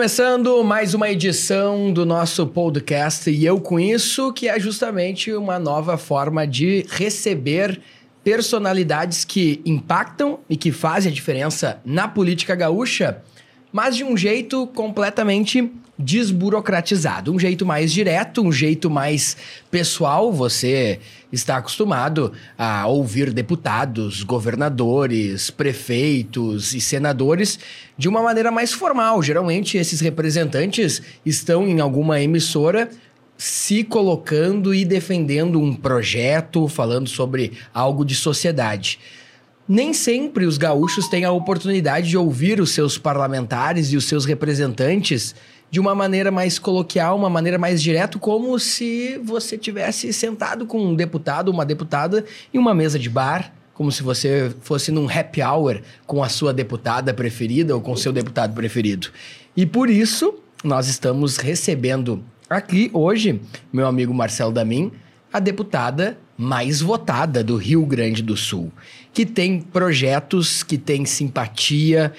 Começando mais uma edição do nosso podcast e eu com isso que é justamente uma nova forma de receber personalidades que impactam e que fazem a diferença na política gaúcha, mas de um jeito completamente desburocratizado, um jeito mais direto, um jeito mais pessoal. Você está acostumado a ouvir deputados, governadores, prefeitos e senadores de uma maneira mais formal. Geralmente, esses representantes estão em alguma emissora se colocando e defendendo um projeto, falando sobre algo de sociedade. Nem sempre os gaúchos têm a oportunidade de ouvir os seus parlamentares e os seus representantes de uma maneira mais coloquial, uma maneira mais direta, como se você tivesse sentado com um deputado, uma deputada em uma mesa de bar, como se você fosse num happy hour com a sua deputada preferida ou com seu deputado preferido. E por isso, nós estamos recebendo aqui hoje, meu amigo Marcelo Damin, a deputada mais votada do Rio Grande do Sul, que tem projetos, que tem simpatia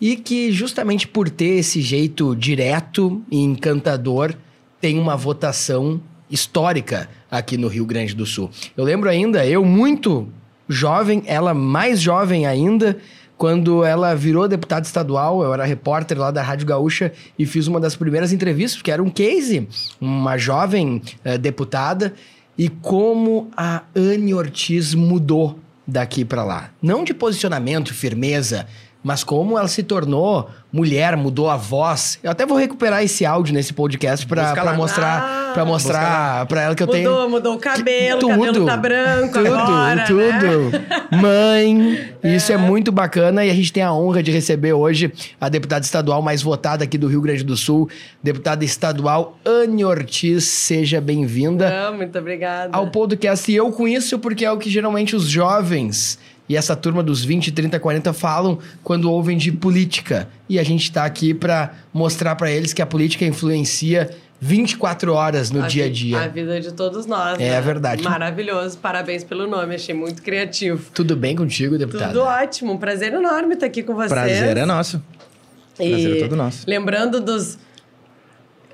e que justamente por ter esse jeito direto e encantador tem uma votação histórica aqui no Rio Grande do Sul. Eu lembro ainda, eu muito jovem, ela mais jovem ainda, quando ela virou deputada estadual, eu era repórter lá da Rádio Gaúcha e fiz uma das primeiras entrevistas, porque era um case, uma jovem uh, deputada, e como a Anne Ortiz mudou daqui para lá. Não de posicionamento, firmeza, mas como ela se tornou mulher, mudou a voz. Eu até vou recuperar esse áudio nesse podcast pra, pra mostrar, ah, pra mostrar pra ela que eu mudou, tenho. Mudou, mudou o cabelo, tudo, o cabelo tá branco tudo, agora, Tudo, né? Mãe, é. isso é muito bacana e a gente tem a honra de receber hoje a deputada estadual mais votada aqui do Rio Grande do Sul, deputada estadual Anne Ortiz. Seja bem-vinda. Muito obrigada. Ao podcast. E eu isso porque é o que geralmente os jovens e essa turma dos 20, 30, 40 falam quando ouvem de política. E a gente está aqui para mostrar para eles que a política influencia 24 horas no a dia a dia. A vida de todos nós. É né? verdade. Maravilhoso. Parabéns pelo nome. Achei muito criativo. Tudo bem contigo, deputado? Tudo ótimo. Um prazer enorme estar aqui com vocês. Prazer é nosso. Prazer e é todo nosso. Lembrando dos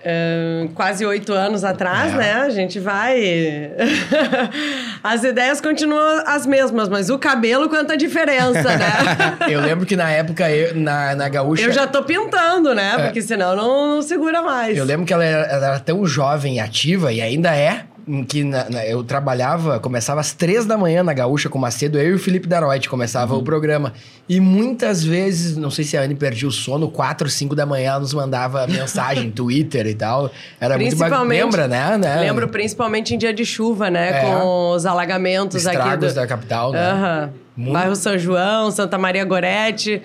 Uh, quase oito anos atrás, é. né? A gente vai. as ideias continuam as mesmas, mas o cabelo quanta diferença, né? eu lembro que na época, eu, na, na Gaúcha. Eu já tô pintando, né? É. Porque senão não, não segura mais. Eu lembro que ela era, ela era tão jovem e ativa, e ainda é, em que na, na, eu trabalhava, começava às três da manhã na Gaúcha com o Macedo, eu e o Felipe Daroit começava uhum. o programa. E muitas vezes, não sei se a Anne perdia o sono, quatro, cinco da manhã ela nos mandava mensagem, Twitter e tal. Era muito bacana. Lembra, né? né? Lembro principalmente em dia de chuva, né? É. Com os alagamentos Estragos aqui. Do... da capital, né? Uhum. Bairro São João, Santa Maria Gorete.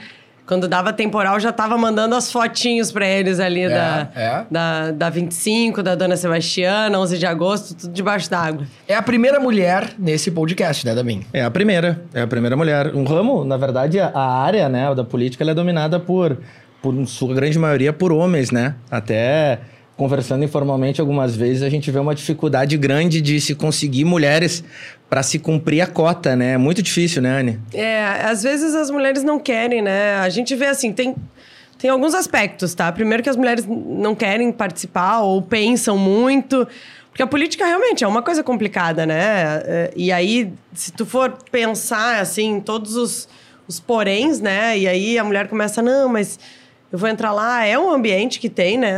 Quando dava temporal, já tava mandando as fotinhos para eles ali é, da, é. da, da 25, da Dona Sebastiana, 11 de agosto, tudo debaixo d'água. É a primeira mulher nesse podcast, né, Damin? É a primeira, é a primeira mulher. Um ramo, na verdade, a área né, da política é dominada por, por sua grande maioria, por homens, né? Até conversando informalmente algumas vezes, a gente vê uma dificuldade grande de se conseguir mulheres para se cumprir a cota, né? É muito difícil, né, Anne? É, às vezes as mulheres não querem, né? A gente vê assim, tem, tem alguns aspectos, tá? Primeiro que as mulheres não querem participar ou pensam muito. Porque a política realmente é uma coisa complicada, né? É, e aí, se tu for pensar, assim, todos os, os poréns, né? E aí a mulher começa, não, mas eu vou entrar lá, é um ambiente que tem, né?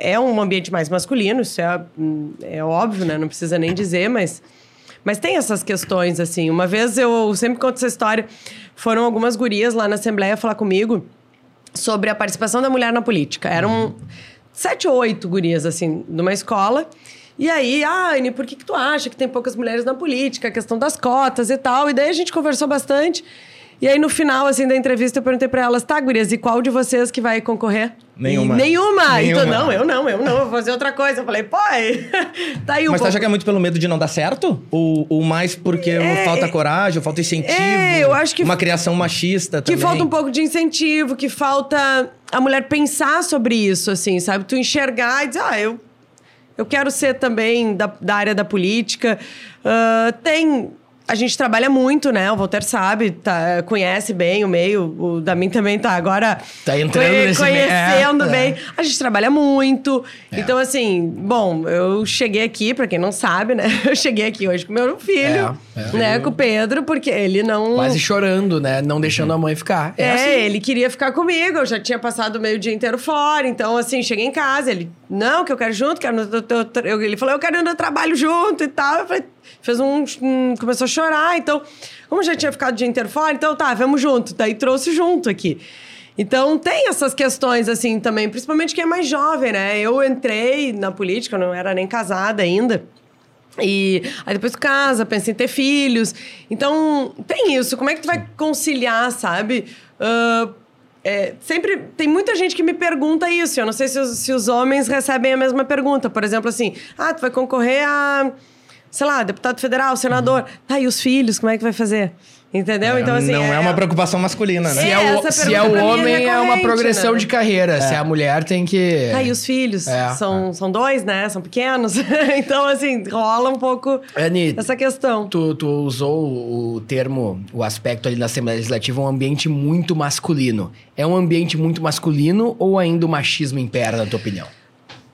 É um ambiente mais masculino, isso é, é óbvio, né? Não precisa nem dizer, mas, mas tem essas questões, assim. Uma vez eu sempre conto essa história, foram algumas gurias lá na Assembleia falar comigo sobre a participação da mulher na política. Eram sete ou oito gurias, assim, numa escola. E aí, ah, Anne, por que, que tu acha que tem poucas mulheres na política? A questão das cotas e tal. E daí a gente conversou bastante. E aí, no final, assim, da entrevista, eu perguntei pra elas, tá, gurias, e qual de vocês que vai concorrer? Nenhuma. E nenhuma. nenhuma. Então, não, eu não, eu não, vou fazer outra coisa. Eu falei, pô, tá aí um Mas pouco... você acha que é muito pelo medo de não dar certo? Ou, ou mais porque é, falta coragem, ou falta incentivo? É, eu acho que... Uma criação machista também? Que falta um pouco de incentivo, que falta a mulher pensar sobre isso, assim, sabe? Tu enxergar e dizer, ah, eu, eu quero ser também da, da área da política. Uh, tem a gente trabalha muito, né? O Walter sabe, tá, conhece bem o meio. O Damin também tá agora Tá entrando nesse meio. conhecendo É, bem. é. A gente trabalha muito. É. Então, assim, bom, eu cheguei aqui, pra quem não sabe, né? Eu cheguei aqui hoje com meu filho, É, é. né? Com o Pedro, porque ele não. Quase chorando, né? Não deixando a mãe ficar. É, assim. ele queria ficar comigo, eu já tinha passado o meio dia inteiro fora, então assim, cheguei em casa, ele, não, que eu quero junto, quero eu- ele falou, eu quero no trabalho junto e tal, eu falei, fez um, um- começou a chorar, então, como já tinha ficado o dia inteiro fora, então tá, vamos junto, daí trouxe junto aqui. Então tem essas questões assim também, principalmente quem é mais jovem, né? Eu entrei na política, eu não era nem casada ainda. E aí depois tu casa, pensa em ter filhos. Então, tem isso. Como é que tu vai conciliar, sabe? Ah, é, sempre tem muita gente que me pergunta isso. Eu não sei se os, se os homens recebem a mesma pergunta. Por exemplo, assim: ah, tu vai concorrer a, sei lá, deputado federal, senador. Tá, e os filhos, como é que vai fazer? Entendeu? então, assim. não é, uma preocupação masculina, Se né? é, É, o, essa se é o é homem, é, uma recorrente, progressão né? de carreira. Se é a mulher, tem que. Tá, e os filhos? É. São, são dois, né? São pequenos. então, assim, rola um pouco Ani, essa questão. Tu, tu usou o termo, o aspecto ali na Assembleia Legislativa, um ambiente muito masculino. É um ambiente muito masculino ou ainda o machismo impera, na tua opinião?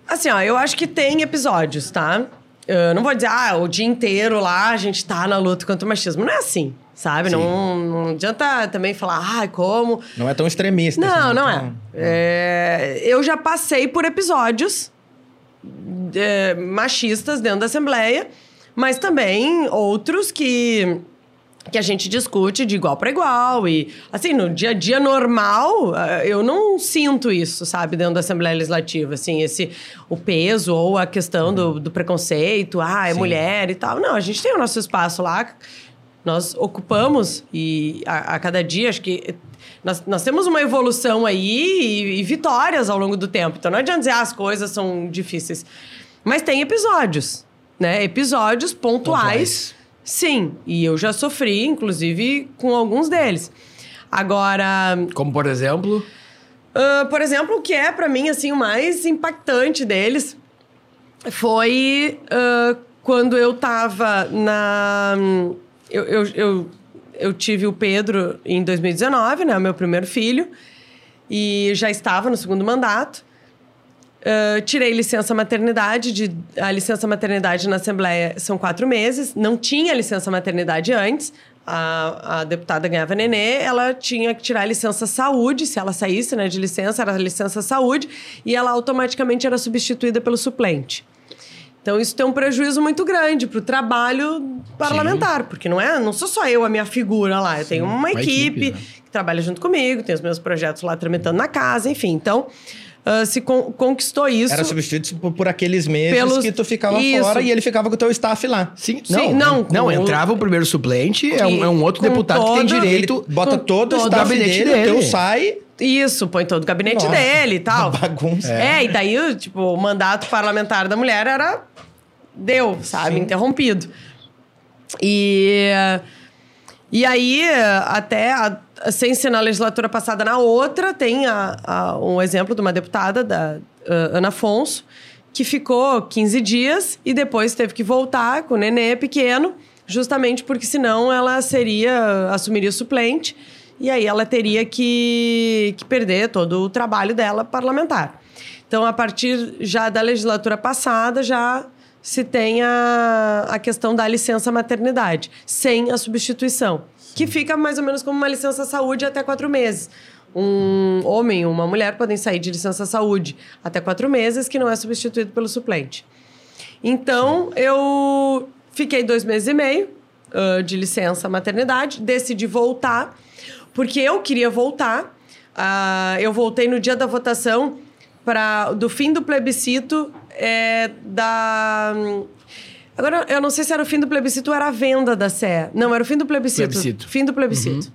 Assim, ó, eu acho que tem episódios, tá? Eu não vou dizer, ah, o dia inteiro lá a gente tá na luta contra o machismo. Não é assim, sabe? Não, não adianta também falar, ah, como. Não é tão extremista. Não, assim, não tão- é. É, Eu já passei por episódios é, machistas dentro da Assembleia, mas também outros que que a gente discute de igual para igual e assim no dia a dia normal eh, eu não sinto isso sabe dentro da Assembleia Legislativa assim esse o peso ou a questão do, do preconceito ah é Sim. mulher e tal não a gente tem o nosso espaço lá nós ocupamos e a, a cada dia acho que nós, nós temos uma evolução aí e, e vitórias ao longo do tempo então não adianta dizer ah, as coisas são difíceis mas tem episódios né episódios pontuais. Pontuais. Sim, e eu já sofri, inclusive, com alguns deles. Agora, Como, por exemplo, ah, por exemplo, o que é pra mim assim o mais impactante deles foi ah, quando eu tava na. Eu, eu, eu, eu tive o Pedro em 2019, né? o Meu primeiro filho. E já estava no segundo mandato. Ah, tirei licença maternidade. De, a licença maternidade na Assembleia são quatro meses. Não tinha licença maternidade antes. A, a deputada ganhava nenê, ela tinha que tirar a licença saúde. Se ela saísse né, de licença, era licença saúde. E ela automaticamente era substituída pelo suplente. Então, isso tem um prejuízo muito grande para o trabalho parlamentar, porque não é, não sou só eu a minha figura lá, eu tenho uma, uma equipe, equipe, né? que trabalha junto comigo, tem os meus projetos lá tramitando na casa, enfim. Então, ah, se con- conquistou isso. Era substituído por, por aqueles meses Pelos- que tu ficava Isso. fora e ele ficava com o teu staff lá. sim, Sim, não, não, não, entrava o primeiro suplente, é um, é um outro deputado que tem direito. Ele bota todo o todo o staff gabinete dele, o teu dele. sai... Isso, põe todo o gabinete Nossa, dele e tal. uma bagunça. É. e daí, o, tipo, o mandato parlamentar da mulher era. Deu, sabe? Sim. Interrompido. E. E aí, até a- sem ser na legislatura passada, na outra, tem a- a- um exemplo de uma deputada, da ah, Ana Afonso, que ficou 15 dias e depois teve que voltar com o nenê pequeno, justamente porque senão ela seria, assumiria suplente e aí ela teria que, que perder todo o trabalho dela parlamentar. Então, a partir já da legislatura passada, já se tem a, a questão da licença maternidade, sem a substituição, que fica mais ou menos como uma licença saúde até quatro meses. Um homem e uma mulher podem sair de licença saúde até quatro meses, que não é substituído pelo suplente. Então, eu fiquei dois meses e meio ah, de licença maternidade, decidi voltar, porque eu queria voltar. Ah, eu voltei no dia da votação para do fim do plebiscito é, da. Agora, eu não sei se era o fim do plebiscito ou era a venda da Sé. Não, era o fim do plebiscito. Plebiscito. Fim do plebiscito.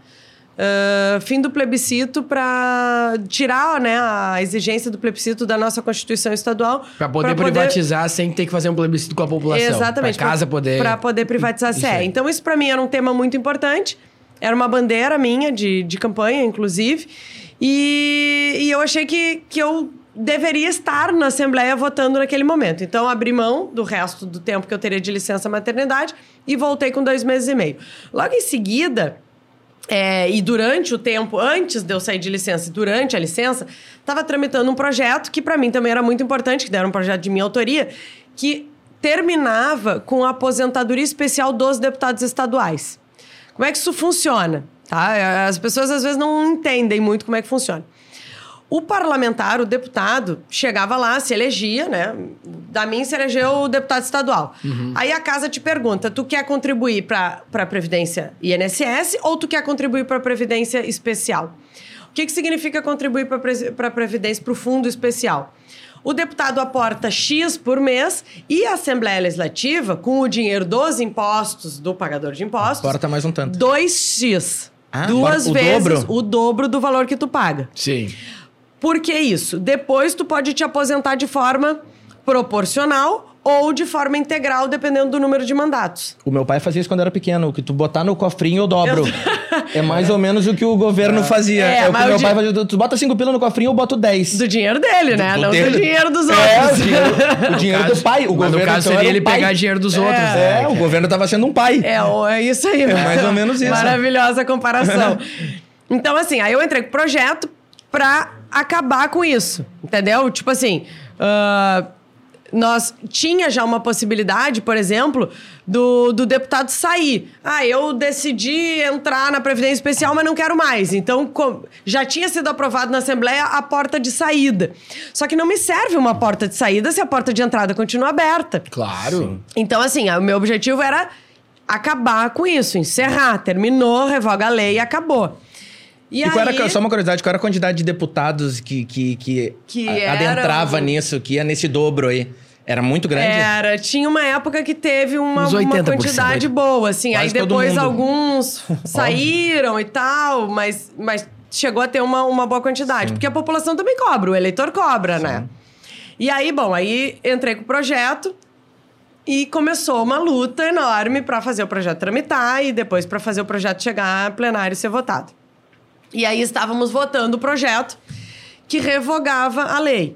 Ah, fim do plebiscito para tirar né, a exigência do plebiscito da nossa Constituição Estadual. Pra poder privatizar sem ter que fazer um plebiscito com a população. Exatamente. Pra casa poder. Para poder privatizar a Sé. Então, isso para mim era um tema muito importante. Era uma bandeira minha de, de campanha, inclusive. E, e eu achei que, que eu deveria estar na Assembleia votando naquele momento. Então, abri mão do resto do tempo que eu teria de licença maternidade e voltei com dois meses e meio. Logo em seguida, é, e durante o tempo, antes de eu sair de licença e durante a licença, estava tramitando um projeto que para mim também era muito importante, que era um projeto de minha autoria, que terminava com a aposentadoria especial dos deputados estaduais. Como é que isso funciona? Tá? As pessoas às vezes não entendem muito como é que funciona. O parlamentar, o deputado, chegava lá, se elegia, né? Da mim se elegeu o deputado estadual. Uhum. Aí a casa te pergunta: tu quer contribuir para a Previdência INSS ou tu quer contribuir para a Previdência Especial? O que, que significa contribuir para a Previdência, para o Fundo Especial? O deputado aporta X por mês e a Assembleia Legislativa, com o dinheiro dos impostos, do pagador de impostos. Aporta mais um tanto. 2X. Ah, Duas o vezes dobro. o dobro do valor que tu paga. Sim. Por que isso? Depois tu pode te aposentar de forma proporcional ou de forma integral, dependendo do número de mandatos. O meu pai fazia isso quando era pequeno, que tu botar no cofrinho eu dobro. Eu... é mais ou menos o que o governo é. fazia. É, é o que meu pai fazia. Tu bota cinco pila no cofrinho, eu boto 10. Do dinheiro dele, né? Do, Não dele. do dinheiro dos é, outros. É, o dinheiro, o dinheiro caso, do pai. O governo, no caso então, seria ele pai. pegar dinheiro dos outros. É, né? o governo tava sendo um pai. É, é isso aí. É mais ou menos isso. Maravilhosa comparação. então, assim, aí eu entrei com o projeto pra acabar com isso, entendeu? Tipo assim... Uh, nós tinha já uma possibilidade, por exemplo, do, do deputado sair. Ah, eu decidi entrar na Previdência Especial, mas não quero mais. Então, com, já tinha sido aprovado na Assembleia a porta de saída. Só que não me serve uma porta de saída se a porta de entrada continua aberta. Claro. Sim. Então, assim, o meu objetivo era acabar com isso, encerrar. Terminou, revoga a lei e acabou. E, e aí... era, só uma curiosidade, qual era a quantidade de deputados que, que, que, que adentrava nisso, que ia nesse dobro aí? Era muito grande? Era. Tinha uma época que teve uma, uma quantidade boa, assim. Quase aí depois alguns saíram e tal, mas, mas chegou a ter uma, uma boa quantidade. Sim. Porque a população também cobra, o eleitor cobra, né? Sim. né? E aí, bom, aí entrei com o projeto e começou uma luta enorme para fazer o projeto tramitar e depois para fazer o projeto chegar a plenário e ser votado. E aí estávamos votando o projeto que revogava a lei.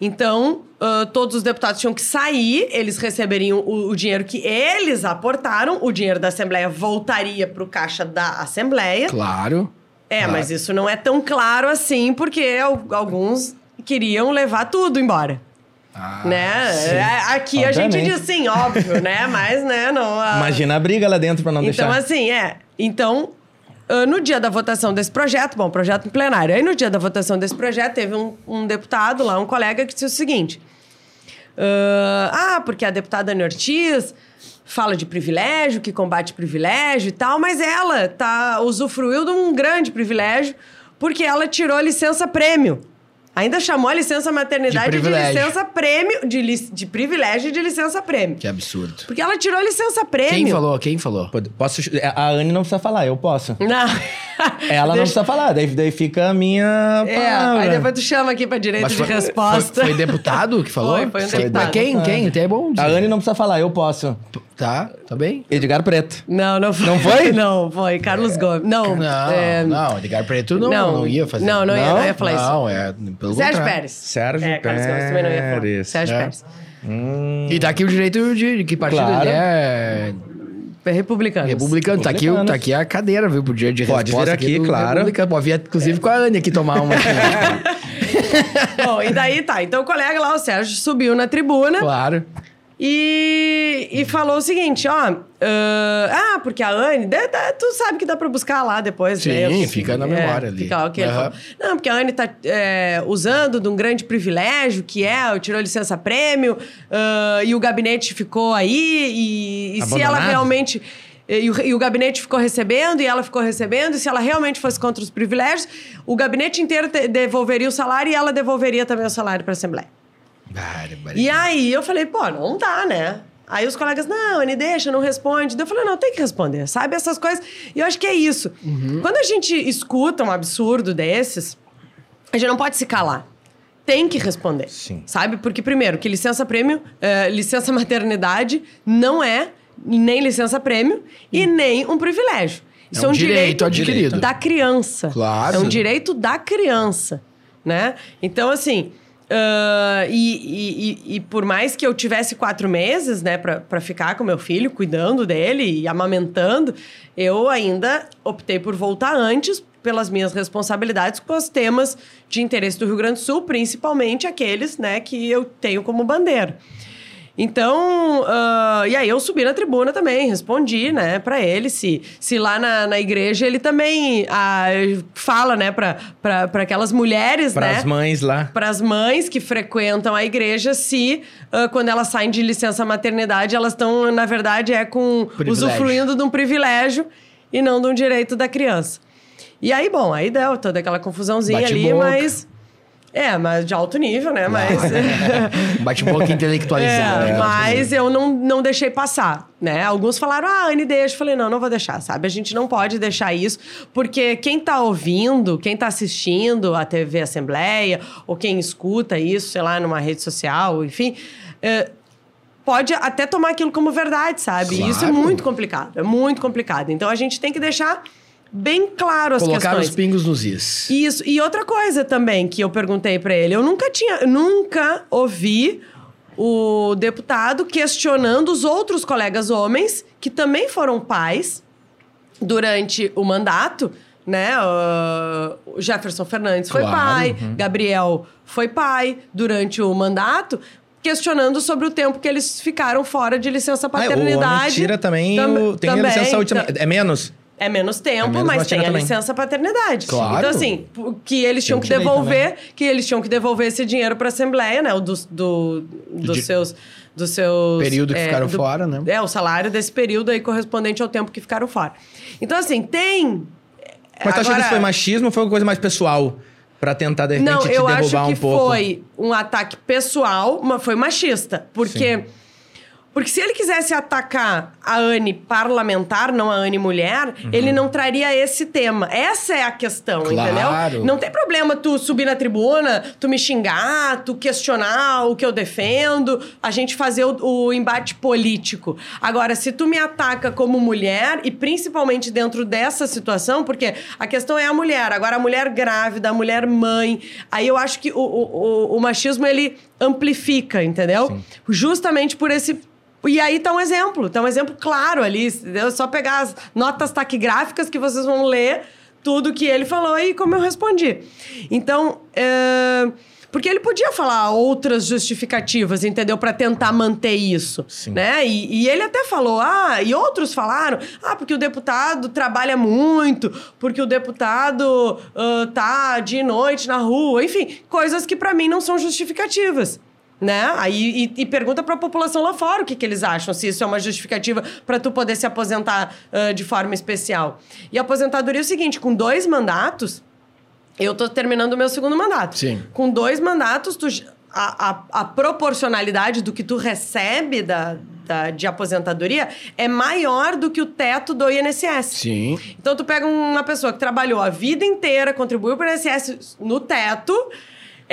Então, uh, todos os deputados tinham que sair, eles receberiam o, o, dinheiro que eles aportaram, o dinheiro da Assembleia voltaria para o caixa da Assembleia. Claro. É, claro. mas isso não é tão claro assim, porque alguns queriam levar tudo embora. Ah, né? Sim. É, aqui Obviamente. a gente diz sim, óbvio, né? Mas, né, não. A... Imagina a briga lá dentro para não então, deixar. Então, assim, é. Então, no dia da votação desse projeto, bom, projeto em plenário. Aí no dia da votação desse projeto, teve um, um deputado lá, um colega, que disse o seguinte: uh, Ah, porque a deputada Ana Ortiz fala de privilégio, que combate privilégio e tal, mas ela tá, usufruiu de um grande privilégio porque ela tirou licença prêmio. Ainda chamou a licença maternidade de, de licença prêmio, de, li, de privilégio de licença prêmio. Que absurdo. Porque ela tirou a licença prêmio. Quem falou? Quem falou? Posso, a Anne não precisa falar, eu posso. Não. Ela não precisa falar, daí, daí fica a minha é, Aí depois tu chama aqui pra direito foi, de resposta. Foi, foi, deputado que falou? Foi, foi um deputado. Quem? Quem? Até é bom dizer. A Anne não precisa falar, eu posso. Tá, tá bem. Edgar Preto. Não, não foi. Não foi? não, foi. Carlos Gomes. Não, não, é... não Edgar Preto não, não, não ia fazer. Não, não, ia, não ia falar isso. Não, é pelo Sérgio contrário. Pérez. Sérgio é, Carlos Gomes também não ia falar. Sérgio é. Pérez. Hum. E tá aqui o direito de, de que partido claro. ele é... É republicano. Republicano. Tá aqui, tá aqui a cadeira, viu? Pro dia de Pode vir aqui, aqui claro. Pode vir, inclusive, com a Anne aqui tomar uma. Bom, e daí tá. Então o colega lá, o Sérgio, subiu na tribuna. Claro. E, e falou o seguinte, ó. Uh, ah, porque a Anne, tu sabe que dá pra buscar lá depois, Sim, né? Sim, fica na memória é, ali. Fica, okay, uhum. Não, porque a Anne tá é, usando de um grande privilégio, que é, tirou licença prêmio, uh, e o gabinete ficou aí, e, e se ela realmente. E o, e o, gabinete ficou recebendo, e ela ficou recebendo, e se ela realmente fosse contra os privilégios, o gabinete inteiro te, devolveria o salário e ela devolveria também o salário para a Assembleia. E aí eu falei, pô, não dá, né? Aí os colegas, não, Anne, deixa, não responde. Eu falei, não, tem que responder, sabe? Essas coisas. E eu acho que é isso. Uhum. Quando a gente escuta um absurdo desses, a gente não pode se calar. Tem que responder. Sim. Sabe? Porque, primeiro, que licença prêmio, uh, licença maternidade não é nem licença prêmio e nem um privilégio. Isso é um, é um direito, direito adquirido da criança. Claro. É um direito da criança, né? Então, assim, Uh, e, e, e, por mais que eu tivesse quatro meses, né, para ficar com meu filho, cuidando dele e amamentando, eu ainda optei por voltar antes pelas minhas responsabilidades com os temas de interesse do Rio Grande do Sul, principalmente aqueles, né, que eu tenho como bandeira. Então, uh, e aí eu subi na tribuna também, respondi, né, para ele, se, se lá na, na igreja ele também uh, fala, né, para aquelas mulheres, pras né. Para as mães lá. Para as mães que frequentam a igreja, se uh, quando elas saem de licença maternidade, elas estão, na verdade, é com privilégio. usufruindo de um privilégio e não de um direito da criança. E aí, bom, aí deu toda aquela confusãozinha Bate ali, boca. mas é, mas de alto nível, né? Mas. Bate-boca intelectualizado. É, mas eu não, não deixei passar, né? Alguns falaram, ah, Anne, deixa. Eu falei, não, não vou deixar, sabe? A gente não pode deixar isso, porque quem tá ouvindo, quem tá assistindo a TV Assembleia, ou quem escuta isso, sei lá, numa rede social, enfim. É, pode até tomar aquilo como verdade, sabe? Claro. Isso é muito complicado, é muito complicado. Então a gente tem que deixar bem claro as Colocar questões. os pingos nos is. Isso. E outra coisa também que eu perguntei para ele, eu nunca tinha, nunca ouvi o deputado questionando os outros colegas homens que também foram pais durante o mandato, né? O Jefferson Fernandes foi claro, pai, uhum. Gabriel foi pai durante o mandato questionando sobre o tempo que eles ficaram fora de licença paternidade. Ah, o homem tira também, Tam o, tem também, a licença última, é menos? É menos tempo, é menos mas tem a também. licença paternidade. Claro. Então, assim, que eles tinham que devolver, que eles tinham que devolver esse dinheiro para a Assembleia, né? O do, do, dos de... seus. Dos seus. Período que é, ficaram do, fora, né? É, o salário desse período aí correspondente ao tempo que ficaram fora. Então, assim, tem. Mas tu acha que isso foi machismo ou foi uma coisa mais pessoal? para tentar, de repente, Não, te derrubar um pouco? eu acho que foi um ataque pessoal, mas foi machista. Porque... Sim porque se ele quisesse atacar a Anne parlamentar, não a Anne mulher, uhum. ele não traria esse tema. Essa é a questão, claro. entendeu? Não tem problema tu subir na tribuna, tu me xingar, tu questionar o que eu defendo, a gente fazer o, o embate político. Agora, se tu me ataca como mulher, e principalmente dentro dessa situação, porque a questão é a mulher, agora a mulher grávida, a mulher mãe, aí eu acho que o, o, o machismo ele amplifica, entendeu? Sim. Justamente por esse e aí tá um exemplo, tá um exemplo claro ali. É só pegar as notas taquigráficas que vocês vão ler tudo que ele falou e como eu respondi. Então, é... porque ele podia falar outras justificativas, entendeu? Para tentar manter isso, Sim. né? E, e, ele até falou, ah, e outros falaram, ah, porque o deputado trabalha muito, porque o deputado uh, tá de noite na rua, enfim, coisas que para mim não são justificativas né? Aí e, e pergunta para a população lá fora o que, que eles acham, se isso é uma justificativa para tu poder se aposentar uh, de forma especial. E a aposentadoria é o seguinte, com dois mandatos, eu tô terminando o meu segundo mandato. Sim. Com dois mandatos, tu, a, a, a proporcionalidade do que tu recebe da, da, de aposentadoria é maior do que o teto do INSS. Sim. Então, tu pega uma pessoa que trabalhou a vida inteira, contribuiu para o INSS no teto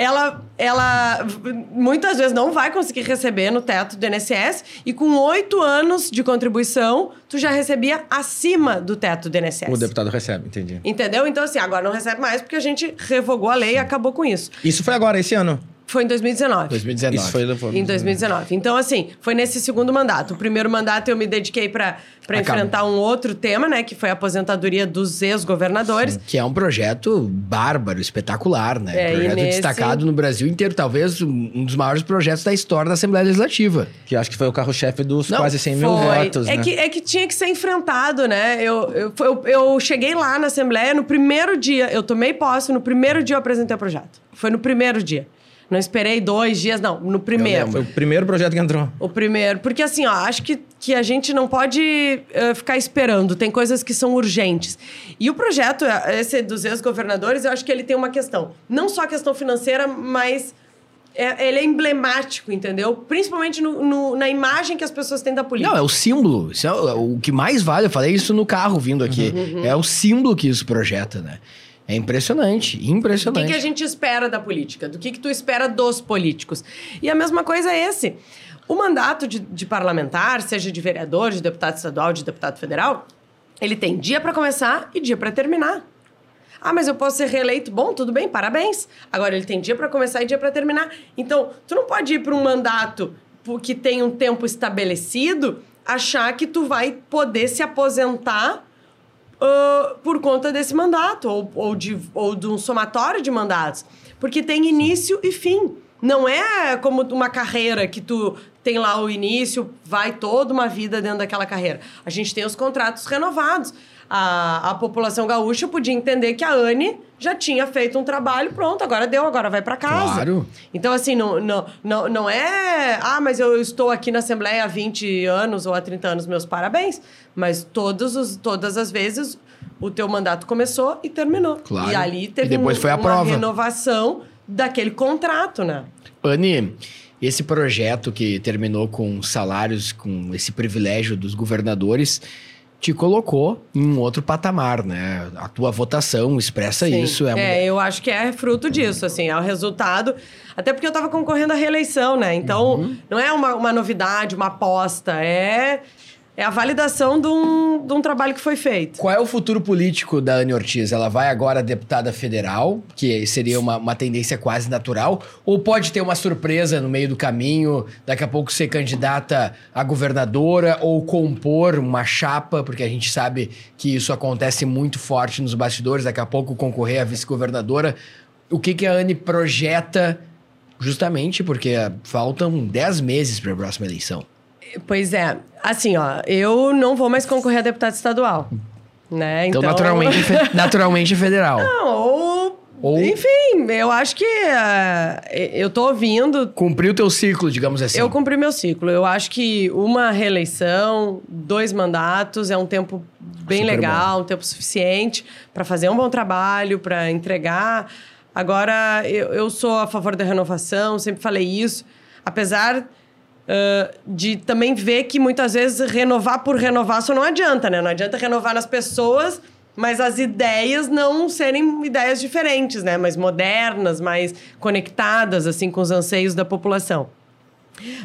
ela, ela muitas vezes não vai conseguir receber no teto do INSS e com oito anos de contribuição, tu já recebia acima do teto do INSS. O deputado recebe, entendi. Entendeu? Então, assim, agora não recebe mais porque a gente revogou a lei Sim. e acabou com isso. Isso foi agora, esse ano? Foi em 2019. 2019. Isso foi, foi em 2019. Então, assim, foi nesse segundo mandato. O primeiro mandato eu me dediquei para enfrentar um outro tema, né? Que foi a aposentadoria dos ex-governadores. Que é um projeto bárbaro, espetacular, né? É, projeto nesse... destacado no Brasil inteiro. Talvez um dos maiores projetos da história da Assembleia Legislativa. Que acho que foi o carro-chefe dos Não, quase 100 mil foi. votos, é né? Que, é que tinha que ser enfrentado, né? Eu, eu, eu, eu cheguei lá na Assembleia no primeiro dia. Eu tomei posse, no primeiro dia eu apresentei o projeto. Foi no primeiro dia. Não esperei dois dias, não, no primeiro. Foi o primeiro projeto que entrou. O primeiro. Porque assim, ó, acho que, que a gente não pode uh, ficar esperando. Tem coisas que são urgentes. E o projeto, esse dos ex-governadores, eu acho que ele tem uma questão. Não só a questão financeira, mas é, ele é emblemático, entendeu? Principalmente no, no, na imagem que as pessoas têm da política. Não, é o símbolo. Isso é o, o que mais vale. Eu falei isso no carro vindo aqui. Uhum. É o símbolo que isso projeta, né? É impressionante, impressionante. O que, que, a gente espera da política? Do que, que tu espera dos políticos? E a mesma coisa é esse. O mandato de, de parlamentar, seja de vereador, de deputado estadual, de deputado federal, ele tem dia para começar e dia para terminar. Ah, mas eu posso ser reeleito. Bom, tudo bem, parabéns. Agora ele tem dia para começar e dia para terminar. Então, tu não pode ir para um mandato que tem um tempo estabelecido, achar que tu vai poder se aposentar uh, por conta desse mandato ou, ou, de, ou de um somatório de mandatos. Porque tem início e fim. Não é como uma carreira que tu tem lá o início, vai toda uma vida dentro daquela carreira. A gente tem os contratos renovados. A, a população gaúcha podia entender que a Anne já tinha feito um trabalho, pronto, agora deu, agora vai para casa. Claro. Então, assim, não, não, não, não é. Ah, mas eu estou aqui na Assembleia há 20 anos ou há 30 anos, meus parabéns. Mas todos os, todas as vezes o teu mandato começou e terminou. Claro. E ali teve E depois um- foi a uma prova. renovação daquele contrato, né? Anne, esse projeto que terminou com salários, com esse privilégio dos governadores, te colocou em um outro patamar, né? A tua votação expressa Sim. isso. É, um- É, eu acho que é fruto disso, assim, é o resultado. Até porque eu tava concorrendo à reeleição, né? Então, Uhum. não é uma, uma novidade, uma aposta, é, é a validação de um, de um trabalho que foi feito. Qual é o futuro político da Anne Ortiz? Ela vai agora deputada federal, que seria uma, uma tendência quase natural, ou pode ter uma surpresa no meio do caminho, daqui a pouco ser candidata a governadora ou compor uma chapa, porque a gente sabe que isso acontece muito forte nos bastidores, daqui a pouco concorrer a vice-governadora. O que, que a Anne projeta, justamente porque faltam 10 meses para a próxima eleição? Pois é, assim, ó, eu não vou mais concorrer a deputado estadual, né? Então, naturalmente, fe- naturalmente federal. Não, ou, Ou- Enfim, eu acho que eh, eu tô ouvindo Cumpriu o teu ciclo, digamos assim. Eu cumpri meu ciclo. Eu acho que uma reeleição, dois mandatos é um tempo bem Super legal, um tempo suficiente para fazer um bom trabalho, para entregar. Agora, eu, eu sou a favor da renovação, sempre falei isso. Apesar de também ver que muitas vezes renovar por renovar só não adianta, né? Não adianta renovar nas pessoas, mas as ideias não serem ideias diferentes, né? Mais modernas, mais conectadas, assim, com os anseios da população.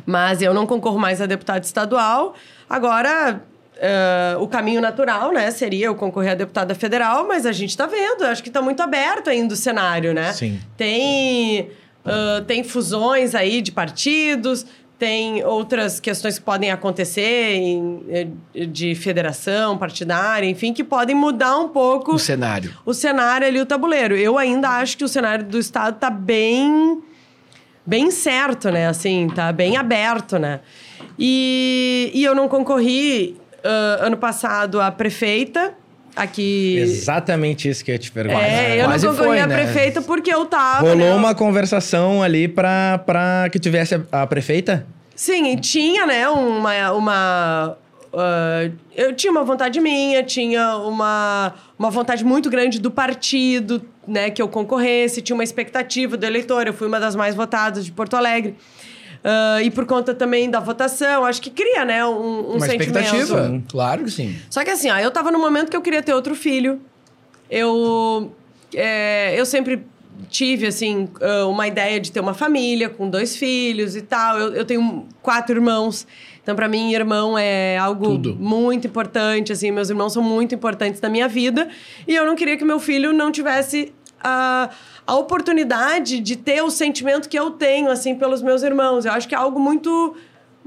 Mas eu não concorro mais a deputado estadual. Agora, eh, o caminho natural, né, seria eu concorrer a deputada federal, mas a gente está vendo, acho que está muito aberto ainda o cenário, né? Sim. Tem, ah, tem fusões aí de partidos, tem outras questões que podem acontecer em, eh, de federação partidária, enfim, que podem mudar um pouco O cenário. o cenário ali, o tabuleiro. Eu ainda acho que o cenário do Estado tá bem. bem certo, né? Assim, tá bem aberto, né? E, e eu não concorri ah, ano passado a prefeita aqui. Exatamente isso que eu ia te perguntar. É, eu Quase não concorri foi, a né? prefeita porque eu tava. Rolou né? uma conversação ali pra, pra que tivesse a, a prefeita? Sim, e tinha, né, uma. uma ah, eu tinha uma vontade minha, tinha uma, uma vontade muito grande do partido, né, que eu concorresse, tinha uma expectativa do eleitor. Eu fui uma das mais votadas de Porto Alegre. Ah, e por conta também da votação, acho que cria, né, um, um Uma sentimento. expectativa. Claro que sim. Só que assim, ó, eu tava num momento que eu queria ter outro filho. Eu, é, eu sempre tive, assim, ah, uma ideia de ter uma família com dois filhos e tal. Eu, eu tenho quatro irmãos. Então, pra mim, irmão é algo Tudo. muito importante, assim. Meus irmãos são muito importantes na minha vida. E eu não queria que meu filho não tivesse a, a oportunidade de ter o sentimento que eu tenho, assim, pelos meus irmãos. Eu acho que é algo muito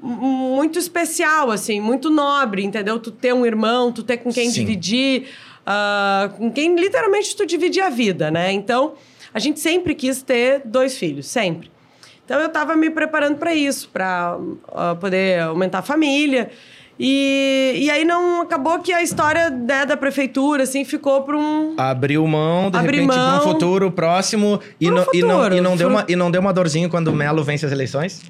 muito especial, assim, muito nobre, entendeu? Tu ter um irmão, tu ter com quem Sim. dividir, ah, com quem literalmente tu dividir a vida, né? Então, a gente sempre quis ter dois filhos, sempre. Então, eu tava me preparando para isso, para poder aumentar a família. E, e aí não acabou que a história né, da prefeitura assim ficou para um Abriu mão, de repente, pra mão. um futuro próximo. E, não, e, não, futuro. e, não deu uma, e não deu uma dorzinha quando o Melo vence as eleições?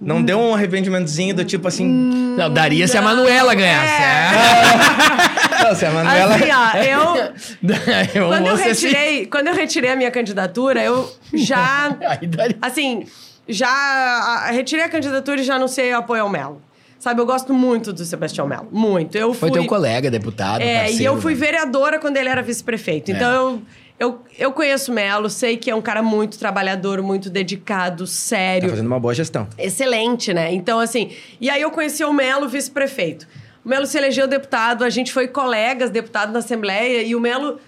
Não Hum. deu um arrependimentozinho do tipo assim. Não, daria se a Manuela ganhasse. É. Não, se a Manuela. assim, ó, eu É. Eu quando eu ser assim. retirei, quando eu retirei a minha candidatura, eu já Aí daria. assim, já retirei a candidatura e já não sei apoio ao Melo. Sabe, eu gosto muito do Sebastião Melo, muito. Eu fui Foi teu colega, deputado, É, parceiro, e eu fui né? vereadora quando ele era vice-prefeito. É. Então eu, eu, eu conheço o Melo, sei que é um cara muito trabalhador, muito dedicado, Tá sério. fazendo uma boa gestão. Excelente, né? Então, assim. E aí eu conheci o Melo, vice-prefeito. O Melo se elegeu deputado, a gente foi colegas, deputado na Assembleia, e o Melo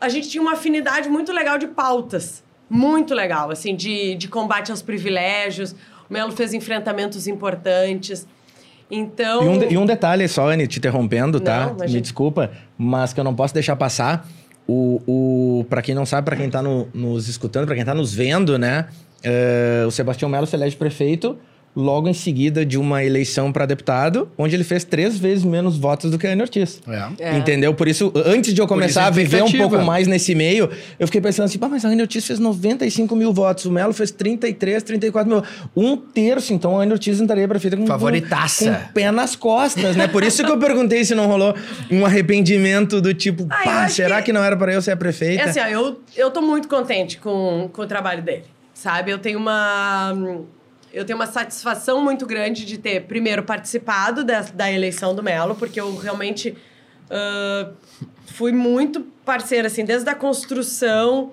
a gente tinha uma afinidade muito legal de pautas. Muito legal, assim, de, de combate aos privilégios. O Melo fez enfrentamentos importantes. Então. E um, de- e um detalhe só, Anne, te interrompendo, tá? Não, imagina. Me desculpa, mas que eu não posso deixar passar. O, o, pra quem não sabe, pra quem tá no- nos escutando, pra quem tá nos vendo, né? eh, o Sebastião Melo se elege prefeito logo em seguida de uma eleição pra deputado, onde ele fez três vezes menos votos do que a Anne Ortiz. É. É. Entendeu? Por isso, antes de eu começar a a viver um pouco mais nesse meio, eu fiquei pensando assim, pá, mas a Anne Ortiz fez 95 mil votos, o Melo fez 33, 34 mil. Um terço, então a Anne Ortiz entraria prefeita com, Favoritaça. com, com pé nas costas, né? Por isso que eu perguntei se não rolou um arrependimento do tipo, Ah, pá, será que... que- não era pra eu ser a É prefeita? assim, ó, eu, eu tô muito contente com, com o trabalho dele, sabe? Eu tenho uma... Eu tenho uma satisfação muito grande de ter, primeiro, participado da, da eleição do Melo, porque eu realmente ah, fui muito parceira, assim, desde a construção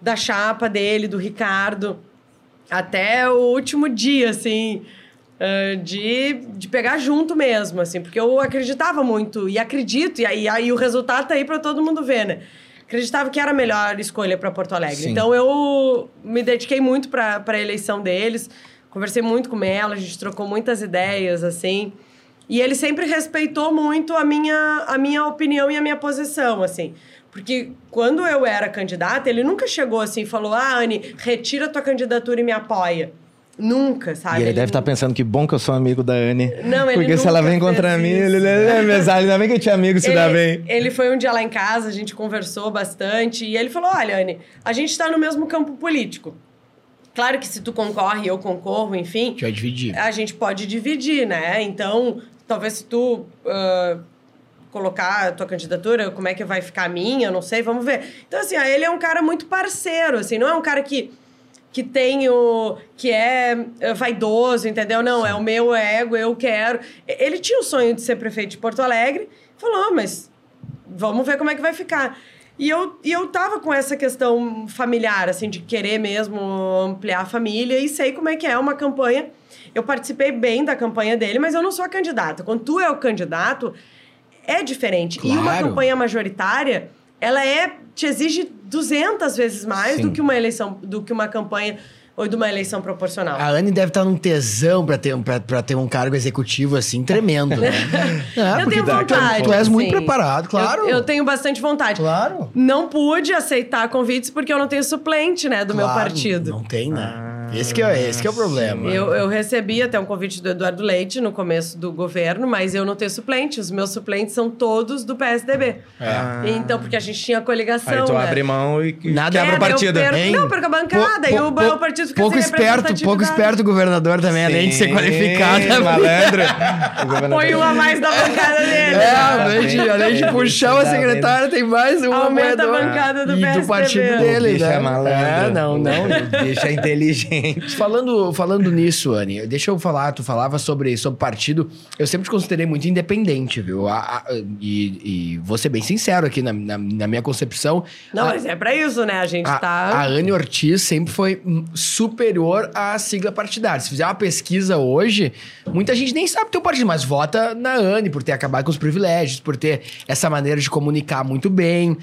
da chapa dele, do Ricardo, até o último dia, assim, ah, de, de pegar junto mesmo, assim, porque eu acreditava muito e acredito, e aí, aí o resultado tá aí para todo mundo ver, né? Acreditava que era a melhor escolha para Porto Alegre. Sim. Então eu me dediquei muito para a eleição deles, conversei muito com ela, a gente trocou muitas ideias, assim. E ele sempre respeitou muito a minha, a minha opinião e a minha posição, assim. Porque quando eu era candidata, ele nunca chegou assim e falou: Ah, Anne, retira tua candidatura e me apoia. Nunca, sabe? E ele, deve estar pensando que bom que eu sou amigo da Anne. Não, ele Porque se ela vem contra mim, isso. ele, ele é mesário. Ainda bem que eu tinha amigo se dá bem. Ele foi um dia lá em casa, a gente conversou bastante, e ele falou: Olha, Anne, a gente está no mesmo campo político. Claro que se tu concorre, eu concorro, enfim, A gente vai dividir. a gente pode dividir, né? Então, talvez se tu ah, colocar a tua candidatura, como é que vai ficar a minha, não sei, vamos ver. Então, assim, ele é um cara muito parceiro, assim, não é um cara que, que tem o... que é vaidoso, entendeu? Não, é o meu ego, eu quero. Ele tinha o sonho de ser prefeito de Porto Alegre, falou, "Ah, mas vamos ver como é que vai ficar. E eu, e eu tava com essa questão familiar, assim, de querer mesmo ampliar a família e sei como é que é uma campanha. Eu participei bem da campanha dele, mas eu não sou a candidata. Quando tu é o candidato, é diferente. E uma Claro. campanha majoritária, ela é te exige 200 vezes mais Sim. do que uma eleição, do que uma campanha ou de uma eleição proporcional. A Anne deve estar num tesão pra ter, um- pra, pra ter um cargo executivo assim, tremendo, né? É, eu porque tenho dá- vontade. Tu és muito preparado, claro. Eu, eu tenho bastante vontade. Claro. Não pude aceitar convites porque eu não tenho suplente, né, do meu Claro, partido. Não tem, né? Esse, que é, esse que é o problema. Eu, eu recebi até um convite do Eduardo Leite no começo do governo, mas eu não tenho suplente. Os meus suplentes são todos do PSDB. É. Então, porque a gente tinha coligação. Aí tu né? abre mão e e Nada- quebra É, o daí eu partido. perco- Hein? Não, perco a bancada, e o- o partido fica pouco sem esperto, pouco esperto o governador também, além de ser Sim, qualificado. malandro. O governador- Põe um a mais da bancada dele. É, além de, além de puxar uma bem. secretária, tem mais um Aumenta a bancada do e do PSDB. partido O dele, bicho né? é malandro. É, não, não. O bicho inteligente. Falando, falando nisso, Anne, deixa eu falar, tu falava sobre, sobre partido, eu sempre te considerei muito independente, viu? A- a- e, e vou ser bem sincero aqui na, na, na minha concepção. Não, a, mas é pra isso, né? A gente a, tá. a Anne Ortiz sempre foi superior à sigla partidária. Se fizer uma pesquisa hoje, muita gente nem sabe teu partido, mas vota na Anne por ter acabado com os privilégios, por ter essa maneira de comunicar muito bem.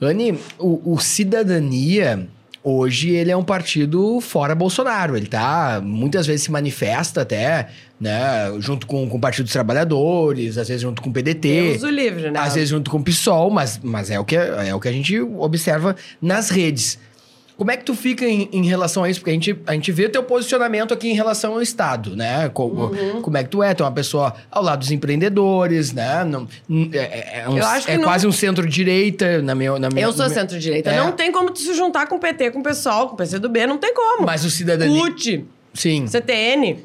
Anne, o, o Cidadania, hoje, ele é um partido fora Bolsonaro. Ele tá, muitas vezes se manifesta até, né, junto com, com o Partido dos Trabalhadores, às vezes junto com o PDT. Deus o livre, né? Às vezes junto com o PSOL, mas, mas é, o que, é o que a gente observa nas redes. Como é que tu fica em, em relação a isso? Porque a gente, a gente vê teu posicionamento aqui em relação ao Estado, né? Co- Uhum. Como é que tu é? Tu é uma pessoa ao lado dos empreendedores, né? Não, é é, é um- Eu acho que é não- quase um centro-direita, na minha, na minha... Eu sou centro-direita. É. Não tem como tu se juntar com o PT, com o PSOL, com o PCdoB, não tem como. Mas o Cidadania... CUT, Sim. CTN.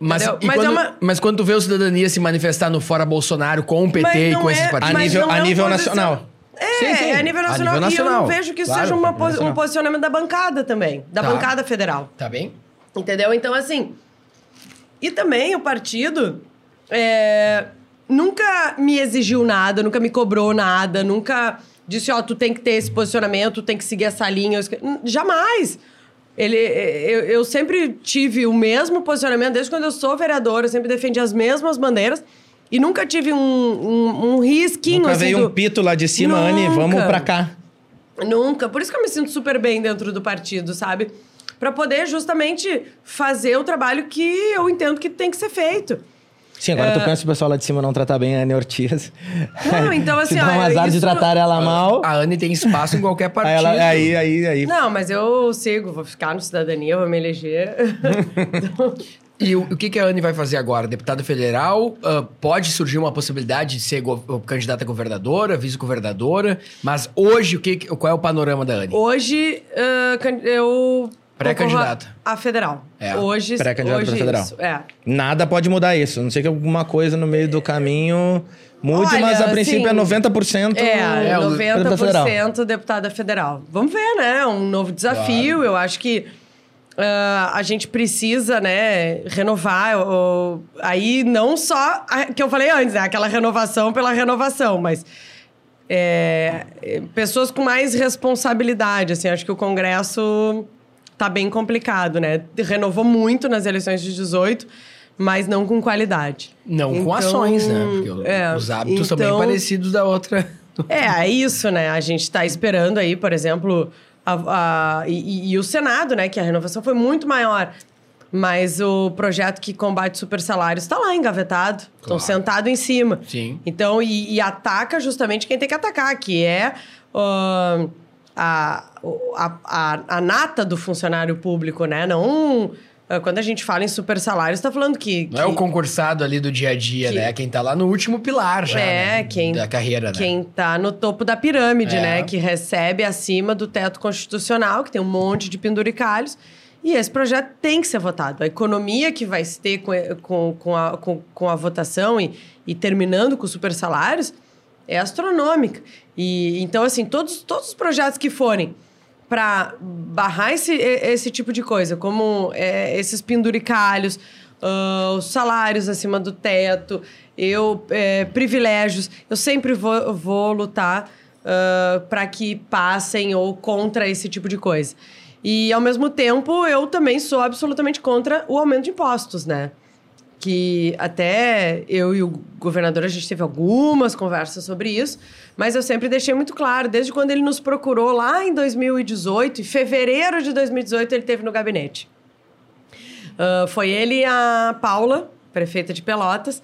Mas, e Mas é quando, uma- mas quando tu vê o Cidadania se manifestar no Fora Bolsonaro com o PT e com esses é- A partidos... mas nível, a é nível posição- nacional. É, Sim, sim. é a nível A nacional. nível E eu não nacional. vejo que isso Claro, seja a um nacional. posicionamento da bancada também, da Tá. bancada federal. Tá bem? Entendeu? Então, assim. E também o partido é, nunca me exigiu nada, nunca me cobrou nada, nunca disse, ó, tu tem que ter esse posicionamento, tu tem que seguir essa linha. Jamais! Ele, eu, eu sempre tive o mesmo posicionamento, desde quando eu sou vereadora, eu sempre defendi as mesmas bandeiras e nunca tive um, um, um risquinho Nunca assim, veio do- um pito lá de cima, Anne, Nunca. vamos pra cá. Nunca. Por isso que eu me sinto super bem dentro do partido, sabe? Pra poder justamente fazer o trabalho que eu entendo que tem que ser feito. Sim, agora tu pensa o pessoal lá de cima não tratar bem a Anne Ortiz. Não, então, assim, Se dá um azar de isso- tratar ela mal. A Anne tem espaço em qualquer Aí, partido. ela, aí, aí, aí. Não, mas eu sigo, vou ficar no Cidadania, vou me eleger. E o, o que, que a Anne vai fazer agora? Deputada federal? ah, pode surgir uma possibilidade de ser go- candidata a governadora, vice-governadora. Mas hoje, o que, qual é o panorama da Anne? Hoje, ah, can- eu. Pré-candidata. A federal. É, Hoje. pré-candidata pra federal. isso, É. Nada pode mudar isso. A Não sei que alguma coisa no meio do caminho mude, Olha, mas a princípio assim, é 90%. É, É, o- deputada federal. 90% deputada federal. Vamos ver, né? Um novo desafio. Eu acho que ah, a gente precisa, né, renovar. o- aí não só a, que eu falei antes, né? Aquela renovação pela renovação, mas é, pessoas com mais responsabilidade. Assim, acho que o Congresso tá bem complicado, né? Renovou muito nas eleições de 18, mas não com qualidade. Não com Então, ações, né? Porque é, os hábitos são bem então- parecidos da outra. É, é isso, né? A gente está esperando aí, por exemplo, a, a- e, e o Senado, né? Que a renovação foi muito maior. Mas o projeto que combate super salários está lá engavetado. Estão Claro. sentados em cima. Sim. Então, e, e ataca justamente quem tem que atacar, que é ah, a, a, a, a nata do funcionário público, né? Não. Ah, Quando a gente fala em super salários, está falando que. Não é que- o concursado ali do dia a dia, que- né? Quem tá lá no último pilar já, É, né? quem- Da carreira, né? Quem tá no topo da pirâmide, É. né? Que recebe acima do teto constitucional, que tem um monte de penduricalhos. E esse projeto tem que ser votado. A economia que vai se ter com, com, com, a, com, com a votação e, e terminando com os super salários é astronômica. E então, assim, todos, todos os projetos que forem para barrar esse, esse tipo de coisa, como é, esses penduricalhos, ah, os salários acima do teto, eu é, privilégios, eu sempre vou, vou lutar para que passem ou contra esse tipo de coisa. E, ao mesmo tempo, eu também sou absolutamente contra o aumento de impostos, né? Que até eu e o governador a gente teve algumas conversas sobre isso, mas eu sempre deixei muito claro, desde quando ele nos procurou lá em 2018, em fevereiro de 2018 ele teve no gabinete. Ah, foi ele e a Paula, prefeita de Pelotas,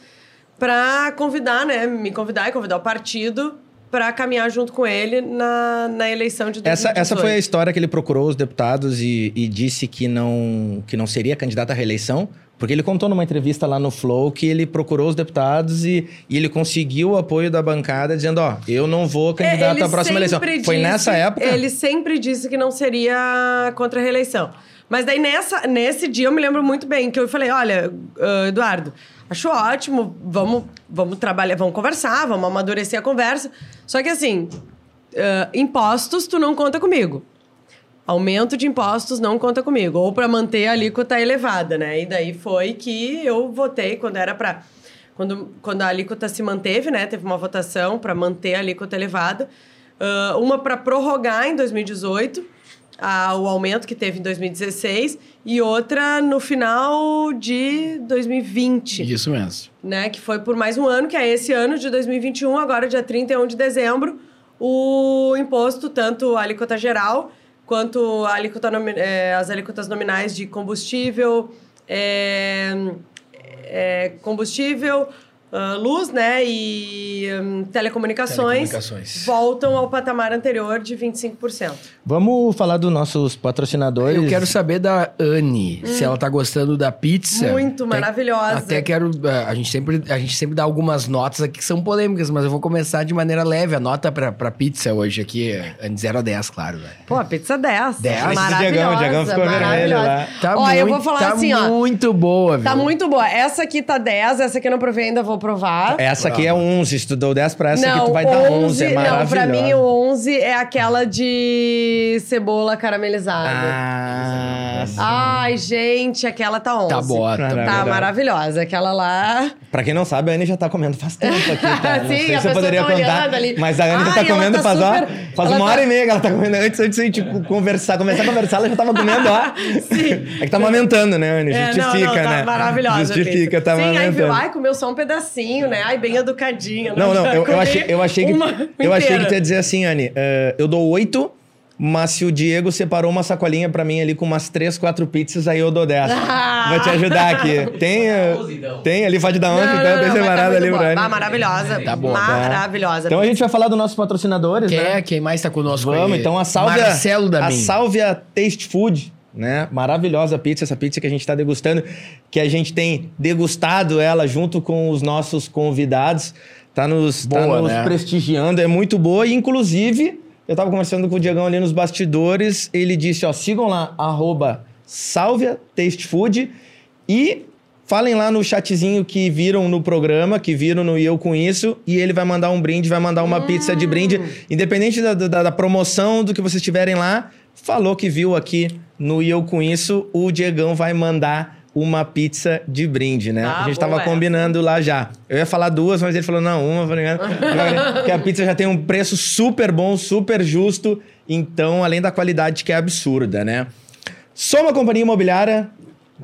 para convidar, né, me convidar e convidar o partido para caminhar junto com ele na, na eleição de 2018. Essa, essa foi a história que ele procurou os deputados e, e disse que não, que não seria candidato à reeleição, porque ele contou numa entrevista lá no Flow que ele procurou os deputados e, e ele conseguiu o apoio da bancada dizendo, ó, eu não vou É, candidato ele à próxima eleição. sempre Foi disse- nessa época? Ele sempre disse que não seria contra a reeleição. Mas daí, nessa, nesse dia, eu me lembro muito bem que eu falei: olha, ah, Eduardo, acho ótimo, vamos, vamos trabalhar, vamos conversar, vamos amadurecer a conversa. Só que assim, ah, impostos, tu não conta comigo. Aumento de impostos não conta comigo. Ou para manter a alíquota elevada, né? E daí foi que eu votei quando era para. Quando, quando a alíquota se manteve, né? Teve uma votação para manter a alíquota elevada. Ah, uma para prorrogar em 2018 a- o aumento que teve em 2016 e outra no final de 2020 Isso mesmo. né, que foi por mais um ano, que é esse ano de 2021, agora dia 31 de dezembro, o imposto, tanto a alíquota geral, quanto alíquota eh, as alíquotas nominais de combustível, eh, eh, combustível, ah, luz, né, e hum, telecomunicações, Telecomunicações. voltam ao patamar anterior de 25%. Vamos falar dos nossos patrocinadores. Eu quero saber da Anne, se ela tá gostando da pizza. Hum. Muito Até- maravilhosa. Até quero. eh, A gente, sempre, a gente sempre dá algumas notas aqui que são polêmicas, mas eu vou começar de maneira leve. A nota pra, pra pizza hoje aqui é de 0 a 10, claro. Né? Pô, a pizza 10. 10? Esse Maravilhosa. Diegão, o Diegão ficou vermelho maravilhosa. lá. Tá ó, muito, eu vou falar tá assim, ó. muito boa, viu? Tá muito boa. Essa aqui tá 10, essa aqui eu não provei ainda, vou provar. Essa aqui é 11. Se tu deu 10 pra essa não, aqui, tu vai dar 11. É não, maravilhosa. pra mim o 11 é aquela de cebola caramelizada. Ah, sim. Ai, gente, aquela tá 11. Tá boa, tá. Tá maravilhosa. Aquela lá. Pra quem não sabe, a Anne já tá comendo faz tempo aqui, tá? Não Sim, sei a se eu poderia tá contar. olhando ali. Mas a Anne já tá comendo tá faz, ó, super- faz ela uma tá- hora e meia que ela tá comendo. Antes, antes de gente conversar, começar a conversar, ela já tava comendo, ó. Sim. É que tá amamentando, né, Anne? É, Justifica, não, não, tá né? Maravilhosa. a Justifica, tá Sim, aí viu, amamentando. ai, comeu só um pedacinho, né? Ai, bem educadinha. Não, não, eu, eu achei, eu achei que, uma eu achei que tu ia dizer assim, Anne, eh, eu dou 8 Mas se o Diego separou uma sacolinha pra mim ali com umas três, quatro pizzas, aí eu dou dessa. Vou te ajudar aqui. Tem, eh, tem ali, pode dar onde, não, então não, tem tá ali ele. Ah, maravilhosa. Tá bom, tá. Maravilhosa. Então a gente vai falar dos nossos patrocinadores, Quem né? é? Quem mais tá conosco Vamos, aí? então a Sálvia, Marcelo da a. Sálvia Taste Food, né? Maravilhosa pizza, essa pizza que a gente está degustando, que a gente tem degustado ela junto com os nossos convidados, tá nos, tá Boa, nos né? prestigiando, é muito boa e inclusive eu tava conversando com o Diegão ali nos bastidores, ele disse, ó, sigam lá arroba Sálvia Taste Food e Falem lá no chatzinho que viram no programa, que viram no E Eu Com Isso, e ele vai mandar um brinde, vai mandar uma pizza de brinde. Independente da, da, da promoção, do que vocês tiverem lá, falou que viu aqui no E Eu Com Isso, o Diegão vai mandar uma pizza de brinde, né? Ah, a gente boa tava combinando lá já. Eu ia falar duas, mas ele falou, não, uma, falei, "Ah", porque a pizza já tem um preço super bom, super justo, então, além da qualidade que é absurda, né? Sou uma companhia imobiliária,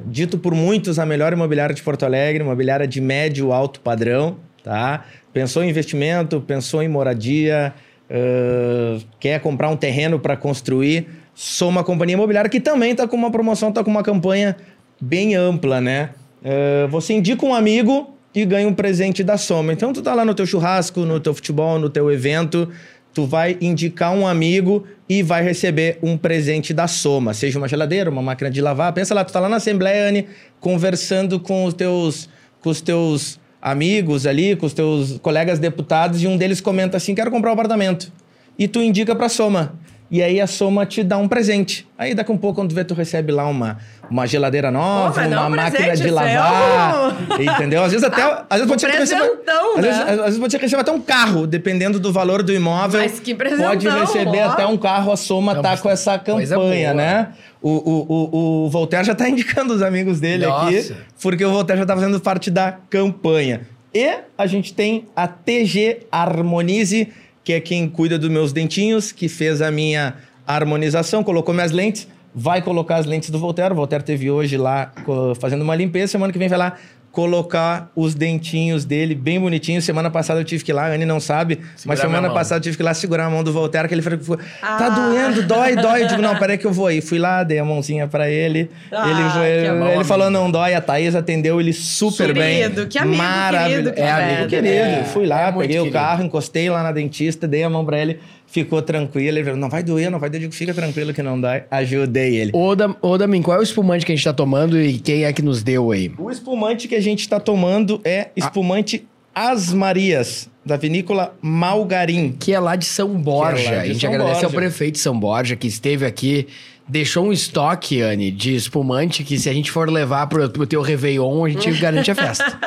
dito por muitos a melhor imobiliária de Porto Alegre, imobiliária de médio alto padrão, tá? Pensou em investimento, pensou em moradia, ãh, quer comprar um terreno para construir, sou uma companhia imobiliária que também está com uma promoção, está com uma campanha bem ampla, né? Ãh, você indica um amigo e ganha um presente da Soma. Então tu tá lá no teu churrasco, no teu futebol, no teu evento, tu vai indicar um amigo e vai receber um presente da Soma, seja uma geladeira, uma máquina de lavar. Pensa lá, tu tá lá na Assembleia, Anne, conversando com os teus com os teus amigos ali, com os teus colegas deputados e um deles comenta assim: "Quero comprar um apartamento". E tu indica pra Soma. E aí a Soma te dá um presente. Aí daqui a um pouco, quando tu vê, tu recebe lá uma, uma geladeira nova, Pô, uma um máquina presente, de é lavar. um- Entendeu? Às vezes até. às vezes pode ser que tu receba- presentão, às, né? vezes, às vezes pode receba até um carro, dependendo do valor do imóvel. Mas que presentão, Pode receber ó. até um carro, a Soma Não, tá com essa campanha, né? O, o, o, o Voltaire já tá indicando os amigos dele aqui, Nossa. porque o Voltaire já tá fazendo parte da campanha. E a gente tem a TG Harmonize, que é quem cuida dos meus dentinhos, que fez a minha harmonização, colocou minhas lentes, vai colocar as lentes do Voltaire. O Voltaire teve hoje lá fazendo uma limpeza, semana que vem vai lá colocar os dentinhos dele bem bonitinhos. Semana passada eu tive que ir lá, a Anne não sabe, mas Segurar semana minha mão. passada eu tive que ir lá segurar a mão do Voltaire, que ele falou, tá Ah. doendo, dói, dói. Eu digo, não, peraí que eu vou aí. Fui lá, dei a mãozinha pra ele. Ah, ele foi- ele falou, não dói. A Thaís atendeu ele super bem. Querido, que amigo Maravilhoso. querido que É amigo é, querido. é. Fui lá, É peguei o querido. carro, encostei lá na dentista, dei a mão pra ele, ficou tranquilo. Ele falou, não vai doer, não vai doer. Eu digo, fica tranquilo que não dói. Ajudei ele. Ô, Dam- Ô, Damin, qual é o espumante que a gente tá tomando e quem é que nos deu aí? O espumante que a gente está tomando é espumante As Marias, da vinícola Malgarim. Que é lá de São Borja. É de a gente São agradece ao Borja. prefeito de São Borja que esteve aqui, deixou um estoque, Anne, de espumante que se a gente for levar pro, pro teu Réveillon, a gente garante a festa.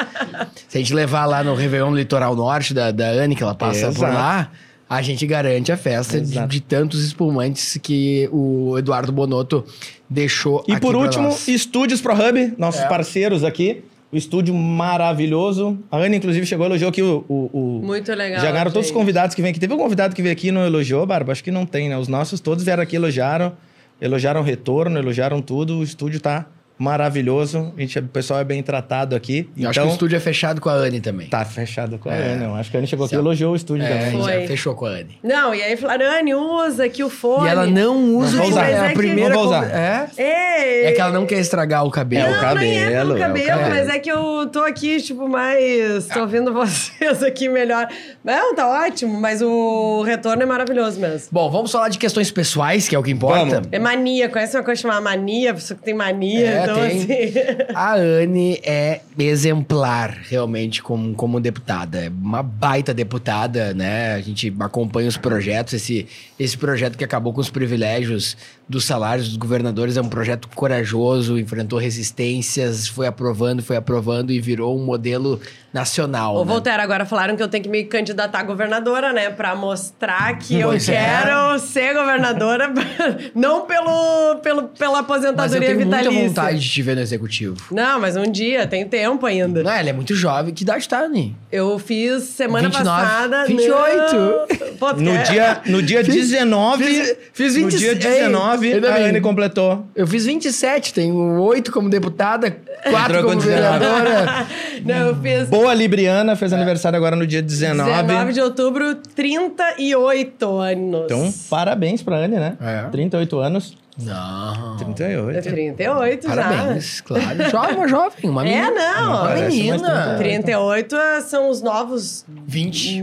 se a gente levar lá no Réveillon no Litoral Norte da, da Anne, que ela passa por Exato. lá, a gente garante a festa de, de tantos espumantes que o Eduardo Bonotto deixou E aqui por pra último, nós. Estúdios ProHub, nossos É. parceiros aqui. O estúdio maravilhoso. A Ana, inclusive, chegou e elogiou aqui o. o, o- Muito legal, Já ganharam todos os convidados que vêm aqui. Teve um convidado que veio aqui e não elogiou, Barba? Acho que não tem, né? Os nossos todos vieram aqui e elogiaram. Elogiaram o retorno, elogiaram tudo. O estúdio tá maravilhoso. A gente, o pessoal é bem tratado aqui. Eu acho que o então, estúdio é fechado com a Anne também. tá fechado com a É. Ana. Eu acho que a Ana chegou aqui e Sim. elogiou o estúdio É, também. Foi. já fechou com a Anne. Não, e aí falaram, Anne, usa aqui o fone. E ela não usa Não o usar. É a é que- primeira Não vou usar. É? É que ela não quer estragar o cabelo. É, o Não, nem é cabelo, é o cabelo, cabelo. mas é que eu tô aqui, tipo, mais. Tô ouvindo vocês aqui melhor. Não, tá ótimo, mas o retorno é maravilhoso mesmo. Bom, vamos falar de questões pessoais, que é o que importa. Vamos. É mania, conhece uma coisa chamada mania? Pessoa que tem mania, É, então tem. assim. A Anne é exemplar, realmente, como, como deputada. É uma baita deputada, né? A gente acompanha os projetos. Esse, esse projeto que acabou com os privilégios dos salários dos governadores é um projeto corajoso, enfrentou resistências, foi aprovando, foi aprovando e virou um modelo nacional. Ô, né? Voltaire, agora falaram que eu tenho que me candidatar a governadora, né? Pra mostrar que Pois eu é. quero ser governadora, não pelo, pelo, pela Mas eu aposentadoria tenho muita vitalícia. vontade de te ver no executivo. Não, mas um dia, tem tempo ainda. Não, ela é muito jovem. Que idade tá, Anne? Eu fiz semana 29, passada. 28. Não. Pô, No quer- dia, no dia 19. fiz- fiz No 20 dia 19, Ei, a. Anne completou. Eu fiz 27, tenho 8 como deputada, 4 Entrou como com 19. vereadora. Não, eu fiz. Bom Boa Libriana, fez aniversário agora no dia 19. 19 de outubro, 38 anos. Então, parabéns pra Anne, né? É. 38 anos. Não. 38. 38 Parabéns, claro. Jovem, uma jovem, uma É, menina. não. Uma menina. 38 são os novos 20.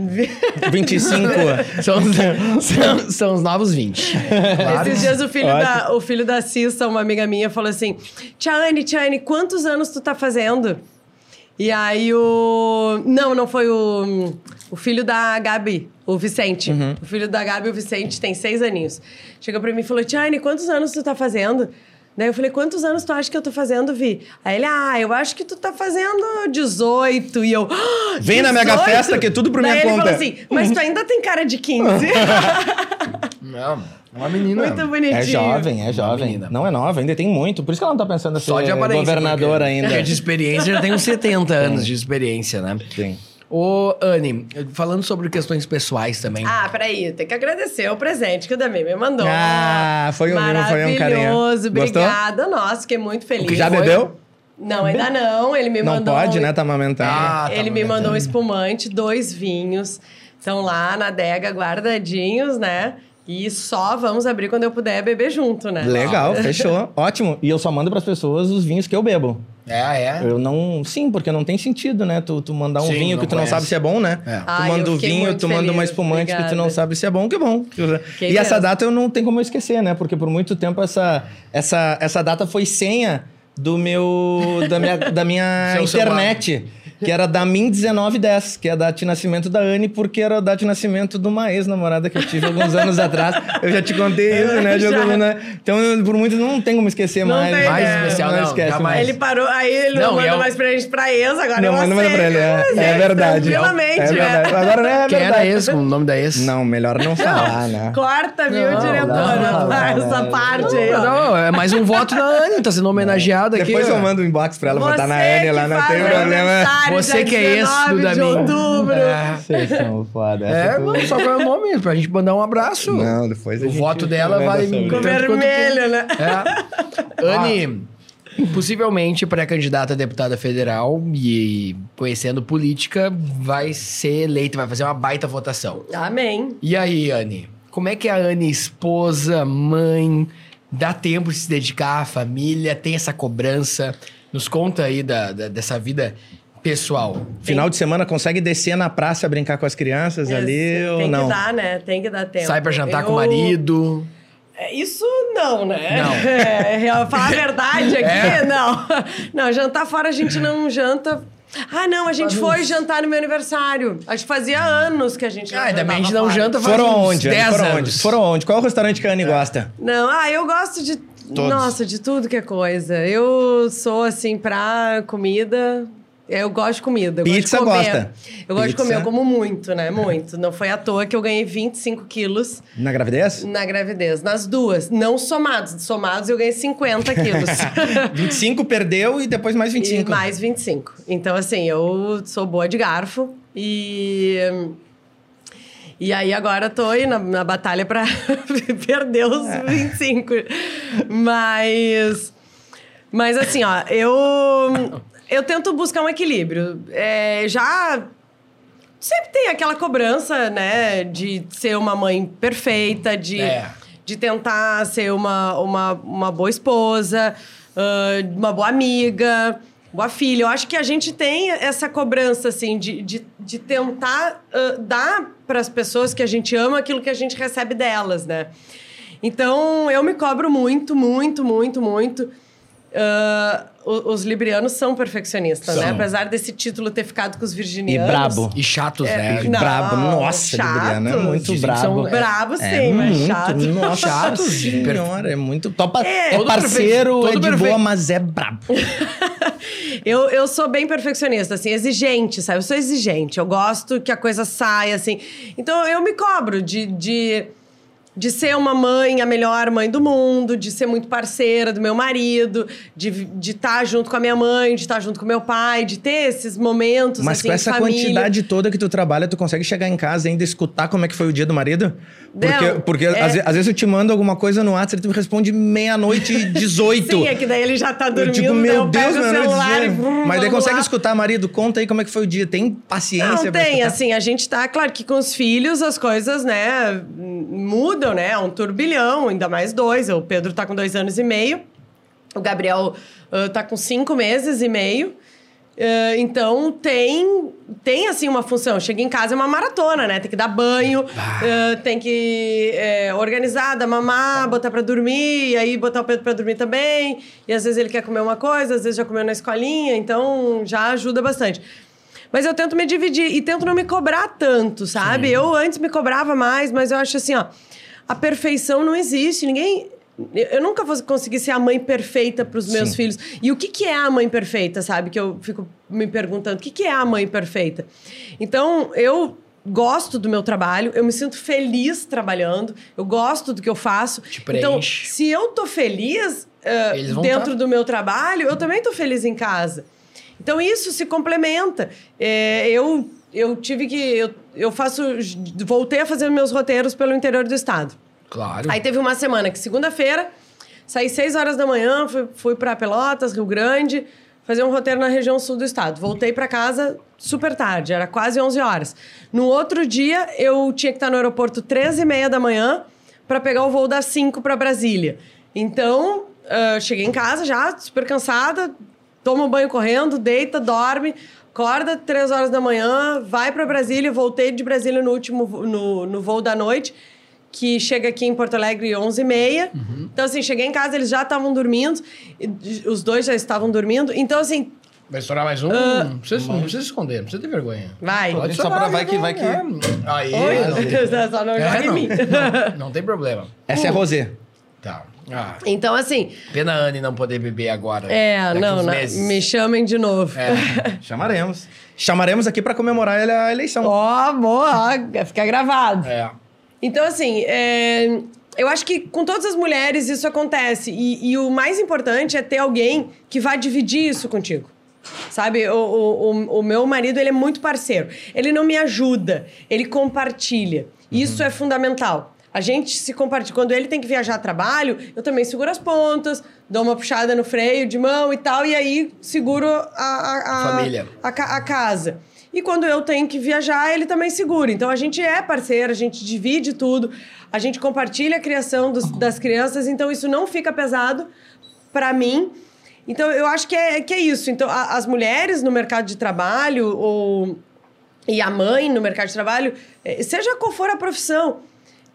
25. São, são, são os novos 20. Claro. Esses dias o filho, Ótimo. da, o filho da Cissa, uma amiga minha, falou assim: Tiane, Tiane, quantos anos tu tá fazendo? E aí o. Não, não foi o. O filho da Gabi, o Vicente. Uhum. O filho da Gabi, o Vicente, tem seis aninhos. Chegou pra mim e falou: Tiane, quantos anos tu tá fazendo? Daí eu falei, quantos anos tu acha que eu tô fazendo, Vi? Aí ele, ah, eu acho que tu tá fazendo 18. E eu, "Ah, Vem na mega 18?" festa que é tudo por Daí minha ele conta. falou assim, mas tu ainda tem cara de 15. Não, uma menina. Muito bonitinho. É jovem, é jovem. menina. Não é nova, ainda tem muito. Por isso que ela não tá pensando em Só de aparência. governador porque- ainda. Porque de experiência já tem uns 70 anos de experiência, né? Sim. Ô, Anne, falando sobre questões pessoais também. Ah, peraí, tem que agradecer o presente que o Dami me mandou. Ah, foi um- foi um carinho. Maravilhoso, Gostou? obrigada. Nossa, fiquei muito feliz. Já foi? bebeu? Não, ainda não. Ele me Não mandou. pode, né? Tá amamentando. Ah, tá Ele me mandou um espumante, dois vinhos. Estão lá na adega guardadinhos, né? E só vamos abrir quando eu puder beber junto, né? Legal, fechou. Ótimo. E eu só mando pras pessoas os vinhos que eu bebo. É, é. Eu não. Sim, porque não tem sentido, né? Tu, tu mandar um Sim, vinho que tu não conhece. sabe se é bom, né? É. Tu manda o vinho, tu manda uma espumante que tu não obrigada. sabe se é bom, que bom. Fiquei e essa data eu não tenho como eu esquecer, né? Porque por muito tempo essa, essa, essa data foi senha do meu. da minha, da minha internet. Que era da Min 1910, que é a data de nascimento da Anne, porque era a data de nascimento de uma ex-namorada que eu tive alguns anos atrás. Eu já te contei isso, né, Já. Diogo? Né? Então, eu, por muito, não tem como esquecer Não mais. tem, Mais né? especial, não. esquece jamais. mais. Ele parou, aí ele não, Não, manda é o- mais presente pra ex, agora Não, eu manda mais pra ele. É, Eu é verdade. Tranquilamente, é né? verdade. Agora não é Quem verdade. era esse? Com o nome da ex? Não, melhor não falar, né? Corta, viu, Não, diretora? não, não, Essa não, parte aí. Não, é mais um voto da Anne, tá sendo homenageada aqui. Depois eu mando um inbox pra ela botar na N lá, não tem problema. Aniversário Você dia que é esse do 19 de outubro. É, Vocês são foda. é não, só qual é o nome, pra gente mandar um abraço. Não, depois a O gente voto dela vai com vermelho, né? É. Anne, possivelmente pré-candidata a deputada federal e conhecendo política, vai ser eleita, vai fazer uma baita votação. Amém. E aí, Anne? Como é que a Anne, esposa, mãe, dá tempo de se dedicar à família, tem essa cobrança? Nos conta aí da, da- dessa vida pessoal. Final de semana consegue descer na praça brincar com as crianças ali ou Tem não? que dar, né? Tem que dar tempo. Sai pra jantar com o Eu- marido. É, Isso não, né? Não. É, real- falar a verdade aqui, É? não. Não, jantar fora a gente não janta. Ah, não, a gente foi jantar no meu aniversário. Acho que fazia anos que a gente não Ah, ainda bem a gente não fora. janta faz Foram? 10 Foram anos. aonde? Foram aonde? Qual é o restaurante que a Anne gosta? Não, ah, eu gosto de. Nossa, de tudo que é coisa. Eu sou assim pra comida. Eu gosto de comida. Eu Pizza gosto de comer. gosta? Eu gosto de Pizza. comer, eu como muito, né? Muito. Não foi à toa que eu ganhei 25 quilos Na gravidez? na gravidez. Nas duas. Não somados. Somados eu ganhei 50 quilos. 25 perdeu e depois mais 25. E mais 25. Então, assim, eu sou boa de garfo e. E aí agora tô aí na, na batalha pra perder os 25. Mas. Mas assim, ó, eu. Eu tento buscar um equilíbrio. É, já. Sempre tem aquela cobrança, né? De ser uma mãe perfeita, de É. de tentar ser uma, uma, uma boa esposa, ah, uma boa amiga, boa filha. Eu acho que a gente tem essa cobrança, assim, de, de, de tentar ah, dar para as pessoas que a gente ama aquilo que a gente recebe delas, né? Então, eu me cobro muito, muito, muito, muito. O- os librianos são perfeccionistas, né? São. Apesar desse título ter ficado com os E virginianos. brabo. E chatos, É, né? E Não, brabo. Nossa, chato. Libriana, é muito Dizem brabo. são- É, Bravo sim, É mas muito, chato. Nossa Chato, senhora, é muito... Topa, É. é, parceiro, é de perfeito. boa, mas é brabo. Eu, eu sou bem perfeccionista, assim, exigente, sabe? Eu sou exigente. Eu gosto que a coisa saia, assim. Então eu me cobro de, de, de ser uma mãe, a melhor mãe do mundo, de ser muito parceira do meu marido, de estar junto com a minha mãe, de estar junto com meu pai, de ter esses momentos, Mas assim, com essa família. quantidade toda que tu trabalha, tu consegue chegar em casa e ainda escutar como é que foi o dia do marido? Porque, porque é- às, às vezes eu te mando alguma coisa no WhatsApp e tu me responde meia-noite e 18. Sim, é que daí ele já tá Eu dormindo, daí meu eu Deus, pego o meu celular e... Vrum, Mas daí consegue lá. escutar, marido, conta aí como é que foi o dia. Tem paciência Não tem, escutar? assim, a gente tá, claro que com os filhos as coisas, né, mudam, né? É um turbilhão, ainda mais dois. O Pedro tá com dois anos e meio, o Gabriel ah, tá com cinco meses e meio. Ah, então tem, tem assim uma função. Chega em casa é uma maratona, né? Tem que dar banho, ah, tem que é, organizar, dar mamar, botar pra dormir, e aí botar o Pedro pra dormir também. E às vezes ele quer comer uma coisa, às vezes já comeu na escolinha, então já ajuda bastante. Mas eu tento me dividir e tento não me cobrar tanto, sabe? Eu antes me cobrava mais, mas eu acho assim, ó, a perfeição não existe. Ninguém. Eu nunca vou conseguir ser a mãe perfeita para os meus Sim. filhos. E o que, que é a mãe perfeita, sabe? Que eu fico me perguntando. O que, que é a mãe perfeita? Então, eu gosto do meu trabalho, eu me sinto feliz trabalhando, eu gosto do que eu faço. Te então, se eu tô feliz vão dentro tá. do meu trabalho, eu também tô feliz em casa. Então isso se complementa. É, eu, eu tive que. Eu, eu faço. Voltei a fazer meus roteiros pelo interior do estado. Claro. Aí teve uma semana que, segunda-feira, saí 6 horas da manhã, fui, fui para Pelotas, Rio Grande, fazer um roteiro na região sul do estado. Voltei para casa super tarde, era quase 11 horas. No outro dia, eu tinha que estar no aeroporto 13 e meia da manhã para pegar o voo das 5 para Brasília. Então, ah, cheguei em casa já, super cansada, toma um banho correndo, deita, dorme, acorda 3 horas da manhã, vai para Brasília, voltei de Brasília no último no, no voo da noite, que chega aqui em Porto Alegre 11h30. Então, assim, cheguei em casa, eles já estavam dormindo, e os dois já estavam dormindo. Então, assim, Vai estourar mais um? não, precisa, não precisa esconder, não precisa ter vergonha. vai. Pode Só pra vai que- não, vai que- é. Aí, Oi, não, só não É, em não, mim. não, não tem problema. Essa é a Rosé. Tá. Ah, Então, assim, pena a Anne não poder beber agora. é, daqui não, meses. me chamem de novo. É. Chamaremos. Chamaremos aqui pra comemorar a eleição. Ó, boa, ó, fica gravado. É. Então, assim, é, eu acho que com todas as mulheres isso acontece. E, e o mais importante é ter alguém que vai dividir isso contigo. Sabe, o, o, o- meu marido, ele é muito parceiro. Ele não me ajuda, ele compartilha. Isso é fundamental. A gente se compartilha. Quando ele tem que viajar a trabalho, eu também seguro as pontas, dou uma puxada no freio de mão e tal, e aí seguro a, a, a- Família. a, a casa. E quando eu tenho que viajar, ele também segura. Então a gente é parceiro, a gente divide tudo, a gente compartilha a criação dos- das crianças, então isso não fica pesado para mim. Então eu acho que é, que é isso. Então a- as mulheres no mercado de trabalho ou e a mãe no mercado de trabalho, eh, seja qual for a profissão,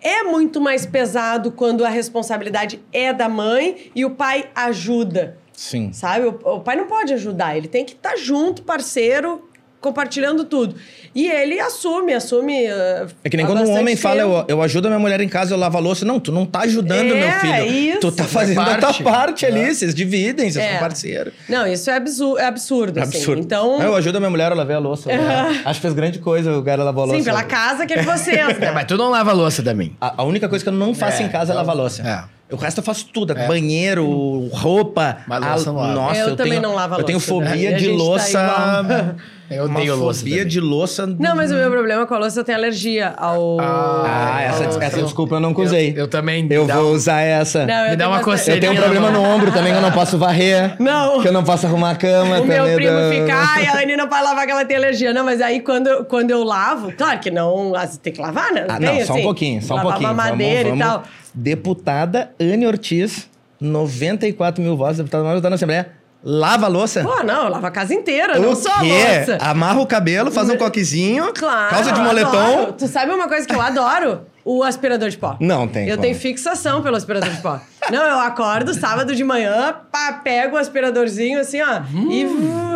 é muito mais pesado quando a responsabilidade é da mãe e o pai ajuda. Sim. Sabe? O, o pai não pode ajudar, ele tem que estar junto, parceiro, compartilhando tudo. E ele assume, assume. ah, É que nem quando um homem fala, tempo. eu, eu ajudo a minha mulher em casa, eu lavo a louça. Não, tu não tá ajudando É, meu filho. isso. Tu tá É fazendo a tua parte. ali, É. vocês dividem, vocês É. são parceiros. Não, isso é absurdo, é absurdo. É assim. absurdo. Então. Eu ajudo a minha mulher a lavar a louça. né? Acho que fez grande coisa o cara lavar a louça. Sim, pela casa que é de vocês, É, né? mas tu não lava a louça também. A, a única coisa que eu não faço É, em casa é lavar a louça. é. O resto eu faço tudo. É. Banheiro, roupa. Mas a- louça não lava. Nossa, Eu eu, também tenho, não lavo a Eu tenho louça, né? fobia a de tá louça. igual. Eu uma odeio louça fobia também. de louça. Não, mas o meu problema com a louça eu tenho alergia ao. Ah, essa, eu- essa eu- desculpa eu não usei. Eu, eu também. Eu vou um- usar essa. Não, Me dá uma coceirinha Eu tenho um problema no ombro também, que eu não posso varrer. Não. Que eu não posso arrumar a cama O meu primo fica, ai, a Anne não pode lavar que ela tem alergia. Não, mas aí quando, eu- quando eu lavo, claro que não, ah, tem que lavar, né? Ah, Tem, não, só um assim, pouquinho, só um lavar pouquinho. mamadeira Vamos- e tal. Deputada Anne Ortiz, 94 mil votos, deputada mais votada na Assembleia. Lava a louça? Pô, não, eu lavo a casa inteira, não o só a louça. Amarra o cabelo, faz um coquezinho, Claro. calça de moletom. adoro. Tu sabe uma coisa que eu adoro? O aspirador de pó. Não tem Eu como. tenho fixação pelo aspirador de pó. Não, eu acordo sábado de manhã, pá, pego o aspiradorzinho assim, ó. e,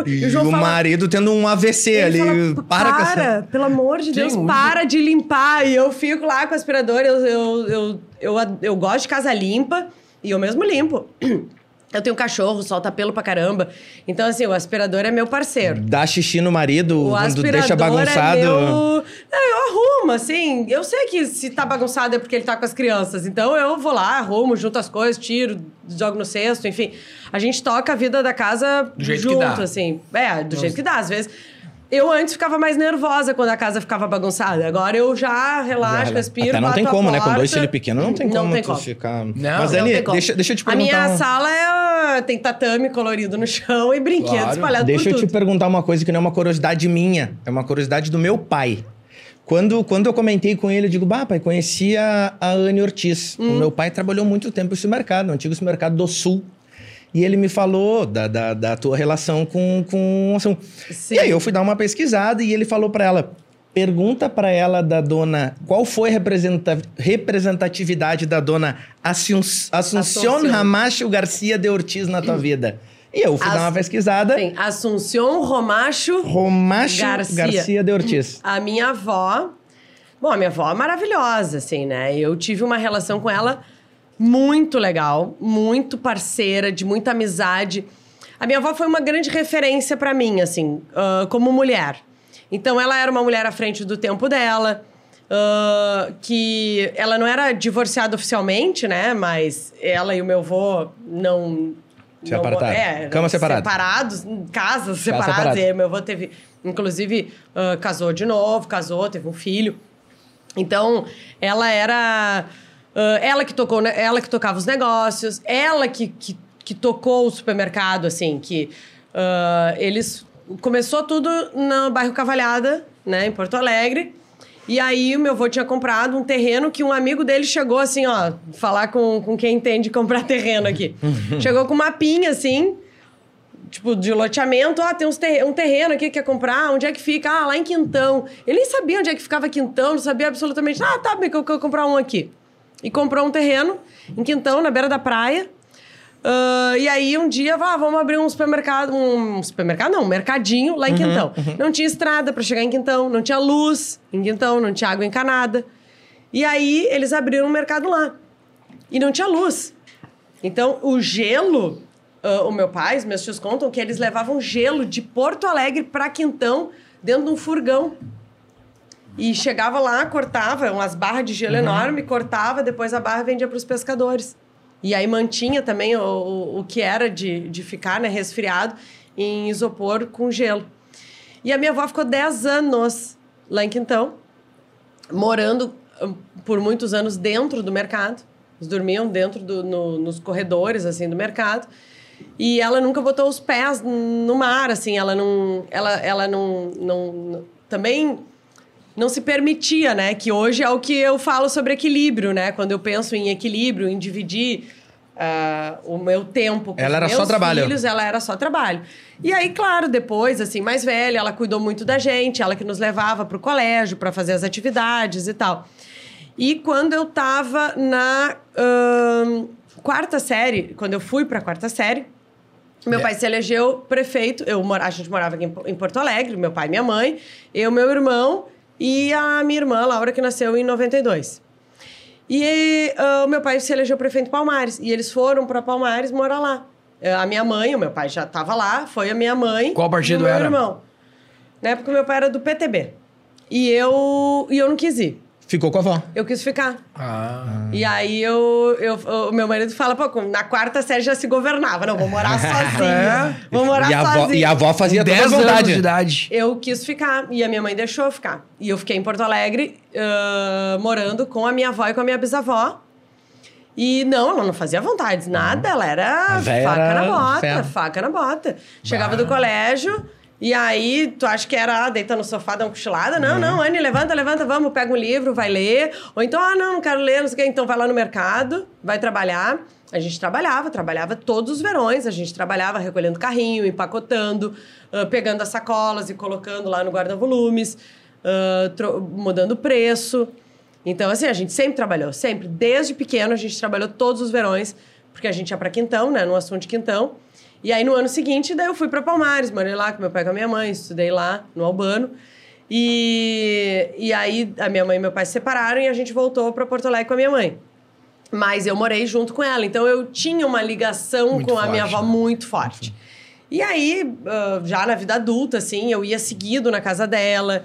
E, e o, o fala, marido tendo um AVC Ele ali. fala, para com essa... para, pelo amor de Deus, Sim, para de limpar. E eu fico lá com o aspirador, eu, eu, eu, eu, eu gosto de casa limpa e eu mesmo limpo. Eu tenho um cachorro, solta pelo pra caramba. Então, assim, o aspirador é meu parceiro. Dá xixi no marido, O quando aspirador deixa bagunçado. é meu... Não, eu arrumo, assim. Eu sei que se tá bagunçado é porque ele tá com as crianças. Então, eu vou lá, arrumo, junto as coisas, tiro, jogo no cesto, enfim. A gente toca a vida da casa Do jeito que junto, dá. assim. É, do jeito que dá. Às vezes... Eu antes ficava mais nervosa quando a casa ficava bagunçada. Agora eu já relaxo, respiro, Até não tem como, né? Com dois filhos pequenos, não tem Não como tem tu como. ficar... Não, Mas, Não como. deixa, deixa eu te A minha perguntar... sala é... tem tatame colorido no chão e brinquedos Claro. espalhados Deixa por eu te tudo. perguntar uma coisa que não é uma curiosidade minha, é uma curiosidade do meu pai. Quando, quando eu comentei com ele, eu digo, bah, pai, conheci a, Anne Ortiz. Hum. O meu pai trabalhou muito tempo nesse mercado, no antigo mercado do Sul. E ele me falou da, da, da tua relação com, com ação. Sim. E aí eu fui dar uma pesquisada e ele falou pra ela, pergunta pra ela da dona, qual foi a representa- representatividade da dona Assun- Assunción Assunción. Ramacho Garcia de Ortiz na tua vida? E eu fui As- dar uma pesquisada. Tem Assunción Romacho, Romacho Garcia. Garcia. de Ortiz. a minha avó. Bom, a minha avó é maravilhosa, assim, né? Eu tive uma relação com ela muito legal, muito parceira, de muita amizade. A minha avó foi uma grande referência pra mim, assim, ah, como mulher. Então, ela era uma mulher à frente do tempo dela, ah, que ela não era divorciada oficialmente, né? Mas ela e o meu avô não. Se não- apartaram. É, Cama separada. Separados, casas separadas. separada. E meu avô teve, inclusive, ah, casou de novo, casou, teve um filho. Então, ela era. Ah, ela que tocou, ela que tocava os negócios, ela que, que, que tocou o supermercado, assim, que ah, eles. Começou tudo no bairro Cavalhada, né, em Porto Alegre. E aí o meu avô tinha comprado um terreno que um amigo dele chegou assim, ó, falar com, com quem entende comprar terreno aqui. chegou com uma pinha assim, tipo, de loteamento, ó, tem uns terre- um terreno aqui que quer comprar, onde é que fica? Ah, lá em Quintão. Ele nem sabia onde é que ficava Quintão, não sabia absolutamente. Ah, tá, bem que eu quero comprar um aqui. E comprou um terreno em Quintão, na beira da praia. Ah, e aí, um dia, ah, vamos abrir um supermercado, um supermercado não, um mercadinho lá em Quintão. Não tinha estrada para chegar em Quintão, não tinha luz em Quintão, não tinha água encanada. E aí, eles abriram um mercado lá. E não tinha luz. Então, o gelo, ah, o meu pai, os meus tios contam que eles levavam gelo de Porto Alegre para Quintão dentro de um furgão. E chegava lá, cortava umas barras de gelo enorme, cortava, depois a barra vendia para os pescadores. E aí mantinha também o, o, o que era de, de ficar né, resfriado em isopor com gelo. E a minha avó ficou 10 anos lá em Quintão, morando hum, por muitos anos dentro do mercado. Eles dormiam dentro do, no- nos corredores assim do mercado. E ela nunca botou os pés no mar, assim, ela não ela ela não, não, não- também não se permitia, né? Que hoje é o que eu falo sobre equilíbrio, né? Quando eu penso em equilíbrio, em dividir ah, o meu tempo com Ela os era meus só trabalho. filhos, ela era só trabalho. E aí, claro, depois, assim, mais velha, ela cuidou muito da gente, ela que nos levava para o colégio para fazer as atividades e tal. E quando eu tava na ahn, quarta série, quando eu fui para a quarta série, meu É. pai se elegeu prefeito. Eu, a gente morava aqui em Porto Alegre, meu pai e minha mãe, eu, meu irmão e a minha irmã, Laura, que nasceu em 92. E o meu pai se elegeu prefeito de Palmares. E eles foram para Palmares morar lá. Eh, A minha mãe, o meu pai já estava lá, foi a minha mãe. Qual partido e o meu era? irmão. Na época, meu pai era do PTB. E eu, e eu não quis ir. Ficou com a avó. Eu quis ficar. Ah. E aí eu, eu, o meu marido fala, pô, na quarta série já se governava. Não, vou morar sozinha. Vou morar e, a avó, sozinha. e a avó fazia toda a 10 anos vontade. de idade. Eu quis ficar. E a minha mãe deixou eu ficar. E eu fiquei em Porto Alegre, ah, morando com a minha avó e com a minha bisavó. E não, ela não fazia vontades, nada. Ela era faca na bota, ferro. faca na bota. Chegava do colégio, e aí tu acha que era, ah, deita no sofá, dá uma cochilada. Não, Uhum. não, Anne, levanta, levanta, vamos, pega um livro, vai ler. Ou então, ah, não, não quero ler, não sei o quê. Então vai lá no mercado, vai trabalhar. A gente trabalhava, trabalhava todos os verões. A gente trabalhava recolhendo carrinho, empacotando, ah, pegando as sacolas e colocando lá no guarda-volumes, tro- mudando o preço. Então, assim, a gente sempre trabalhou, sempre. Desde pequeno, a gente trabalhou todos os verões, porque a gente ia pra Quintão, né? No assunto de Quintão. E aí, no ano seguinte, daí eu fui pra Palmares, morei lá com meu pai e com a minha mãe, estudei lá, no Albano. E, e aí, a minha mãe e meu pai se separaram e a gente voltou pra Porto Alegre com a minha mãe. Mas eu morei junto com ela, então eu tinha uma ligação Muito com a minha forte, avó né? muito forte. E aí, ah, já na vida adulta, assim, eu ia seguido na casa dela.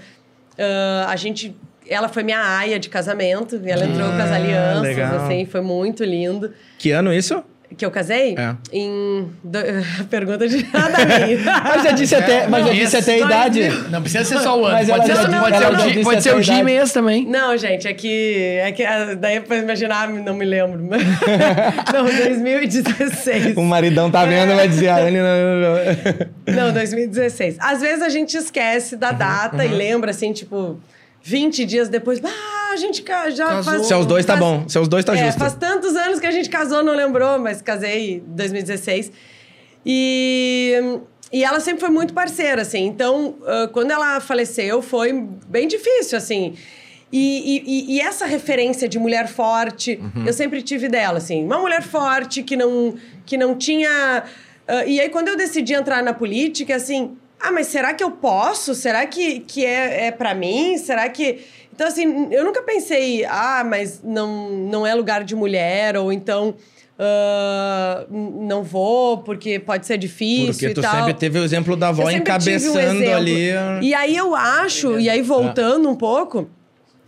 Ah, a gente. Ela foi minha aia de casamento, ela entrou com as Ah, alianças, legal. assim, foi muito lindo. Que ano isso? Que eu casei? É. Em. do- Pergunta de nada. Mas já disse até, mas já Não, disse até a idade. Não precisa ser só o ano. Mas Pode ser, já- pode ela ser o já dia, pode ser o dia mês também. Não, gente, é que. É que ah, daí pra imaginar, não me lembro. não, 2016. O maridão tá vendo, vai dizer, a Anne não... Não, 2016. Às vezes a gente esquece da data e lembra, assim, tipo, 20 dias depois. Ah, a gente ca- já Casou. faz. Se é os dois, tá faz- bom. Se é os dois, tá é, justo. faz tantos anos que a gente casou, não lembrou, mas casei em 2016. E, e ela sempre foi muito parceira, assim. Então, quando ela faleceu, foi bem difícil, assim. E, e- e- essa referência de mulher forte, eu sempre tive dela, assim. Uma mulher forte que não, que não tinha... ah, e aí, quando eu decidi entrar na política, assim... Ah, mas será que eu posso? Será que, que é, é para mim? Será que... Então, assim, eu nunca pensei... Ah, mas não, não é lugar de mulher. Ou então... ah, n- não vou porque pode ser difícil Porque e tu tal. sempre teve o exemplo da avó um encabeçando exemplo. ali. E aí eu acho, e aí voltando um pouco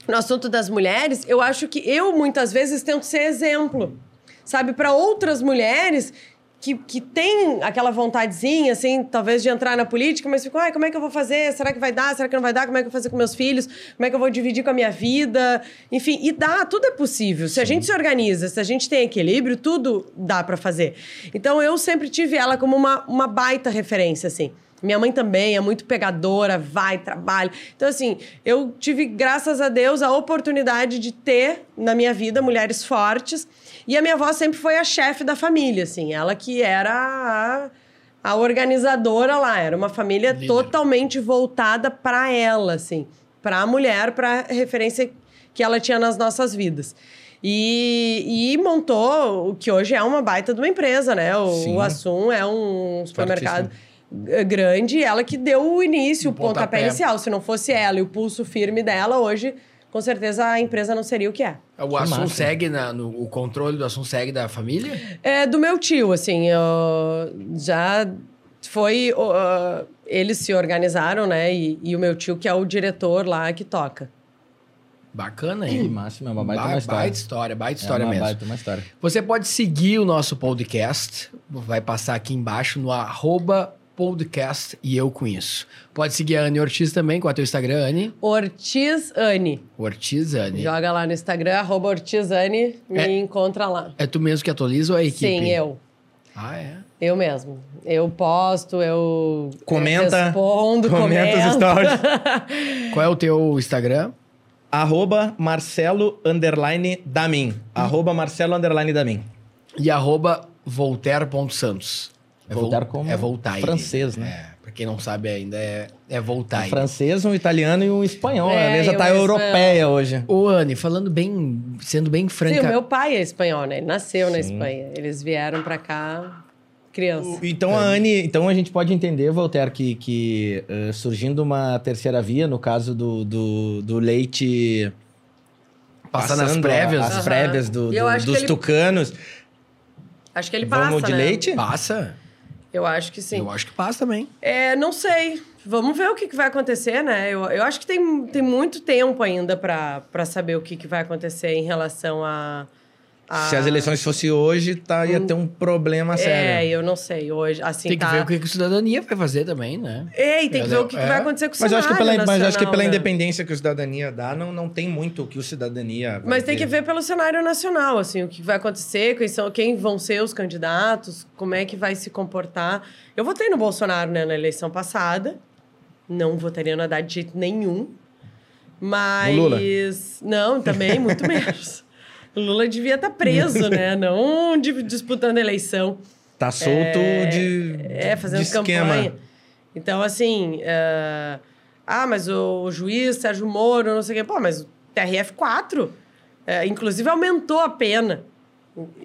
no assunto das mulheres, eu acho que eu muitas vezes tento ser exemplo, sabe, para outras mulheres que, que têm aquela vontadezinha, assim, talvez de entrar na política, mas ficam, ai, como é que eu vou fazer? Será que vai dar? Será que não vai dar? Como é que eu vou fazer com meus filhos? Como é que eu vou dividir com a minha vida? Enfim, e dá, tudo é possível. Se a gente se organiza, se a gente tem equilíbrio, tudo dá para fazer. Então eu sempre tive ela como uma, uma baita referência, assim. Minha mãe também é muito pegadora, vai, trabalha. Então, assim, eu tive, graças a Deus, a oportunidade de ter na minha vida mulheres fortes. E a minha avó sempre foi a chefe da família, assim. Ela que era a, a organizadora lá. Era uma família Líder. totalmente voltada para ela, assim. Para a mulher, para a referência que ela tinha nas nossas vidas. E, e montou o que hoje é uma baita de uma empresa, né? O, Sim. o Assum é um supermercado grande, ela que deu o início, O o pontapé, pontapé. inicial. Se não fosse ela e o pulso firme dela, hoje, com certeza a empresa não seria o que é. O assunto massa. segue, na, no, o controle do assunto segue da família? É do meu tio, assim, eu já foi. ó, eles se organizaram, né? E, e o meu tio, que é o diretor lá que toca. Bacana, Que hein? máximo, é uma baita Ba- uma história. Baita história, baita É história uma mesmo. baita uma história. Você pode seguir o nosso podcast, vai passar aqui embaixo no arroba podcast e eu com isso. Pode seguir a Anne Ortiz também, com o teu Instagram, Anne. Ortiz Anne. Ortiz Anne. Joga lá no Instagram, arroba Ortiz Anne, me É. encontra lá. É tu mesmo que atualiza ou é a equipe? Sim, eu. Ah, é? Eu mesmo. Eu posto, eu Comenta, eu respondo, comenta os comento. stories. Qual é o teu Instagram? Arroba Marcelo Underline Damin. Arroba Marcelo Underline Damin. E arroba voltaire.santos. É vol- Voltaire como É Voltaire. francês, né? É, pra quem não sabe ainda, é, é Um Voltaire. francês, um italiano e um espanhol. É, a mesa tá um europeia hoje. Ô, Anne, falando bem, sendo bem franca... Sim, o meu pai é espanhol, né? Ele nasceu na Espanha. Eles vieram pra cá criança. Então a Anne, então a gente pode entender, Voltaire, que, que eh, surgindo uma terceira via, no caso do, do, do leite Passar nas passando prévias. as Aham. prévias do- do- dos ele- tucanos. Acho que ele passa, Vamos de né? leite? Passa? Eu acho que sim. Eu acho que passa também. É, não sei. Vamos ver o que, que vai acontecer, né? Eu, eu acho que tem, tem muito tempo ainda pra pra saber o que, que vai acontecer em relação a... Se as eleições fossem hoje, tá, ia ter um problema É, sério. eu não sei. Hoje, assim, tem que tá... ver o que que a cidadania vai fazer também, né? Ei, tem que ver o que, que É. vai acontecer com o Mas eu, acho que pela, cenário mas eu acho que nacional, pela né? independência que o cidadania dá, não, não tem muito o que o cidadania. vai Mas tem que ver pelo cenário nacional, assim, o que vai acontecer, quem, são, quem vão ser os candidatos, como é que vai se comportar. Eu votei no Bolsonaro né, na eleição passada, não votaria no Haddad de jeito nenhum, mas... Não, também, muito menos. O Lula devia estar preso, né? Não di- disputando eleição. Tá solto de. É, fazendo de esquema. campanha. Então, assim. é, Ah, mas o juiz Sérgio Moro, não sei o quê. Pô, mas o TRF4, é, inclusive, aumentou a pena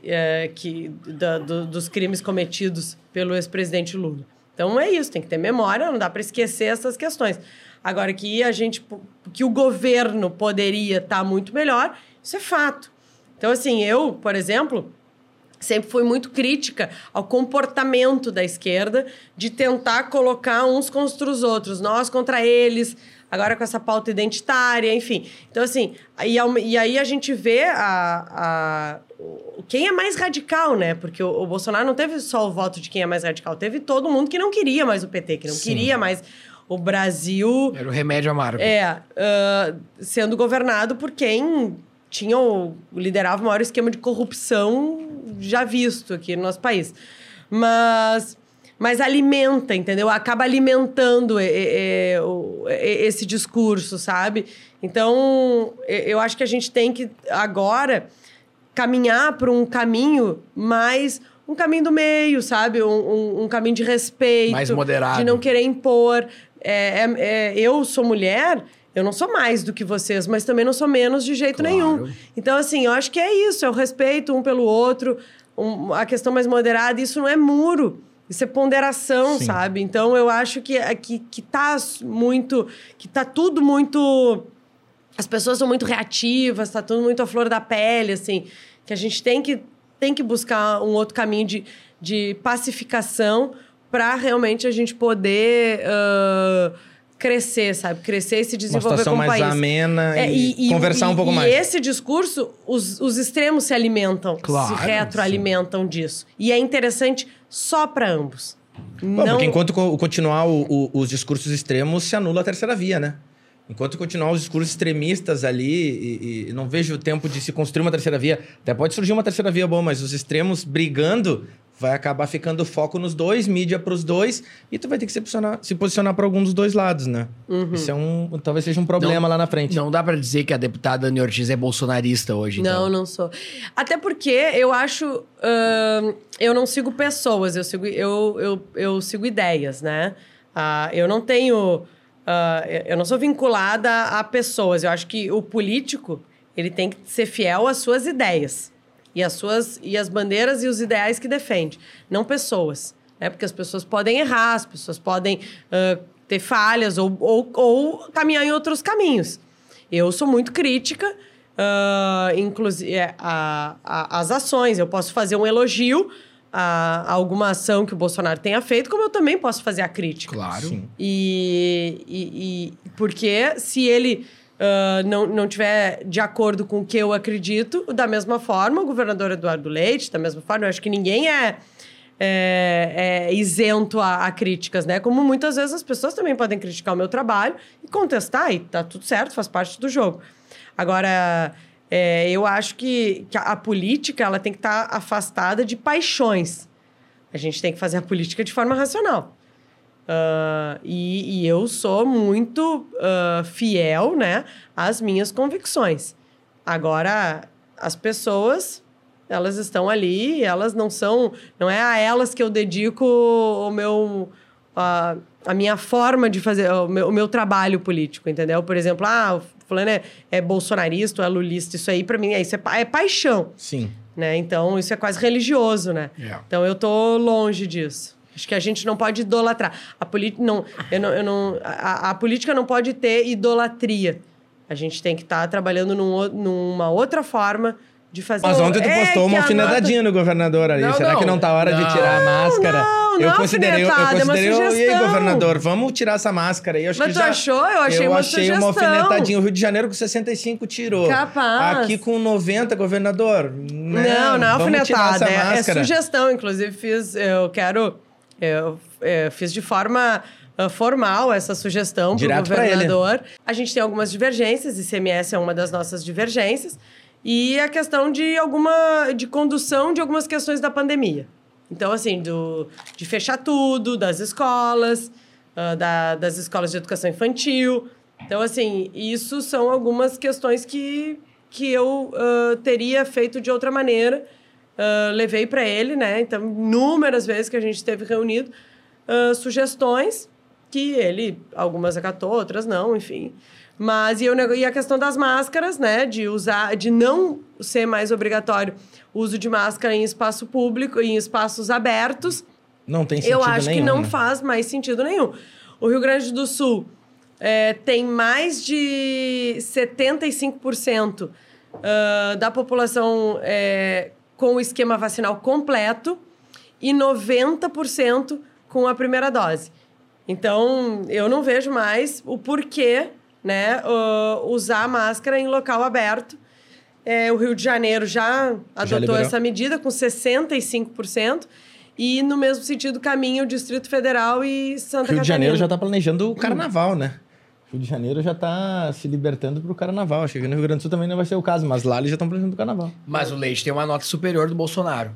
é, que, da- do- dos crimes cometidos pelo ex-presidente Lula. Então é isso, tem que ter memória, não dá para esquecer essas questões. Agora que a gente, que o governo poderia estar muito melhor, isso é fato. Então assim, eu, por exemplo, sempre fui muito crítica ao comportamento da esquerda de tentar colocar uns contra os outros, nós contra eles, agora com essa pauta identitária, enfim. Então, assim, e, e aí a gente vê a, a, quem é mais radical, né? Porque o, o, Bolsonaro não teve só o voto de quem é mais radical, teve todo mundo que não queria mais o PT, que não Sim. queria mais o Brasil. Era o remédio amargo. É, uh, sendo governado por quem tinha o, liderava o maior esquema de corrupção já visto aqui no nosso país. Mas mas alimenta, entendeu? Acaba alimentando esse discurso, sabe? Então, eu acho que a gente tem que agora caminhar para um caminho mais um caminho do meio, sabe? Um, um, um, caminho de respeito, mais moderado, de não querer impor. É, é, é, eu sou mulher. Eu não sou mais do que vocês, mas também não sou menos de jeito claro. nenhum. Então, assim, eu acho que é isso: é o respeito um pelo outro, um, a questão mais moderada. Isso não é muro. Isso é ponderação, Sim. sabe? Então eu acho que, é, que, que tá muito. que tá tudo muito. As pessoas são muito reativas, tá tudo muito à flor da pele, assim. Que a gente tem que, tem que buscar um outro caminho de, de pacificação para realmente a gente poder. Uh, crescer, sabe? Crescer e se desenvolver como mais país. amena é, e, e, conversar e, um pouco mais. E esse discurso, os, os extremos se alimentam, claro, se retroalimentam sim. disso. E é interessante só para ambos. Bom, Não... Porque enquanto continuar o, o, os discursos extremos, se anula a terceira via, né? Enquanto continuar os discursos extremistas ali, e, e, não vejo o tempo de se construir uma terceira via. Até pode surgir uma terceira via boa, mas os extremos brigando vai acabar ficando foco nos dois, mídia para os dois, e tu vai ter que se posicionar, se posicionar para algum dos dois lados, né? Uhum. Isso é um, talvez seja um problema não, lá na frente. Não dá para dizer que a deputada Dani Ortiz é bolsonarista hoje, Não, então. não sou. Até porque eu acho, uh, eu não sigo pessoas, eu sigo, eu, eu, eu sigo ideias, né? Uh, eu não tenho, uh, eu não sou vinculada a pessoas. Eu acho que o político ele tem que ser fiel às suas ideias e as suas e as bandeiras e os ideais que defende, não pessoas, né? Porque as pessoas podem errar, as pessoas podem uh, ter falhas ou, ou, ou, caminhar em outros caminhos. Eu sou muito crítica, uh, inclusive é, a, a, as ações. Eu posso fazer um elogio a, a, alguma ação que o Bolsonaro tenha feito, como eu também posso fazer a crítica. Claro. Sim. E, e, e porque se ele uh, não, não tiver de acordo com o que eu acredito, da mesma forma, o governador Eduardo Leite, da mesma forma, eu acho que ninguém é, é, é isento a, a, críticas, né? Como muitas vezes as pessoas também podem criticar o meu trabalho e contestar, e tá tudo certo, faz parte do jogo. Agora, é, eu acho que, que a, a, política ela tem que estar tá afastada de paixões. A gente tem que fazer a política de forma racional. Uh, e, e, eu sou muito uh, fiel, né, às minhas convicções. Agora, as pessoas, elas estão ali, elas não são, não é a elas que eu dedico o meu, a, a minha forma de fazer, o meu, o meu trabalho político, entendeu? Por exemplo, ah, o fulano é, é bolsonarista, é lulista, isso aí para mim é isso, é, é paixão. Sim. Né? Então, isso é quase religioso, né? Yeah. Então, eu tô longe disso. Acho que a gente não pode idolatrar. A, não, eu não, eu não, a, a política não pode ter idolatria. A gente tem que estar tá trabalhando num, numa outra forma de fazer. Mas ontem tu é, postou uma alfinetadinha nota... no governador ali. Não, Será não, que não tá hora não, de tirar a máscara? Não, eu não considerei, eu, eu é considerei, é e aí, governador, vamos tirar essa máscara aí. Eu acho Mas que tu já, achou? Eu achei eu uma achei sugestão. uma alfinetadinha. O Rio de Janeiro com 65 tirou. Capaz. Aqui com 90, governador. Né? Não, não é alfinetada. É, é sugestão. Inclusive, fiz. Eu quero. Eu é, fiz de forma uh, formal essa sugestão para o governador. A gente tem algumas divergências, ICMS é uma das nossas divergências, e a questão de alguma de condução de algumas questões da pandemia. Então, assim, do, de fechar tudo, das escolas, uh, da, das escolas de educação infantil. Então, assim, isso são algumas questões que, que eu uh, teria feito de outra maneira. Uh, levei para ele, né? Então, inúmeras vezes que a gente esteve reunido, uh, sugestões que ele, algumas acatou, outras não, enfim. Mas e, eu, e a questão das máscaras, né? De usar, de não ser mais obrigatório o uso de máscara em espaço público, em espaços abertos. Não tem sentido Eu acho nenhum, que não né? faz mais sentido nenhum. O Rio Grande do Sul é, tem mais de 75% uh, da população é, com o esquema vacinal completo e 90% com a primeira dose. Então, eu não vejo mais o porquê né, uh, usar máscara em local aberto. É, o Rio de Janeiro já adotou liberou. essa medida com 65%. E, no mesmo sentido, caminha o Distrito Federal e Santa Rio Catarina. de Janeiro já tá planejando o carnaval, né? Rio de Janeiro já tá se libertando pro carnaval. Acho que no Rio Grande do Sul também não vai ser o caso, mas lá eles já estão planejando o carnaval. Mas o Leite tem uma nota superior do Bolsonaro.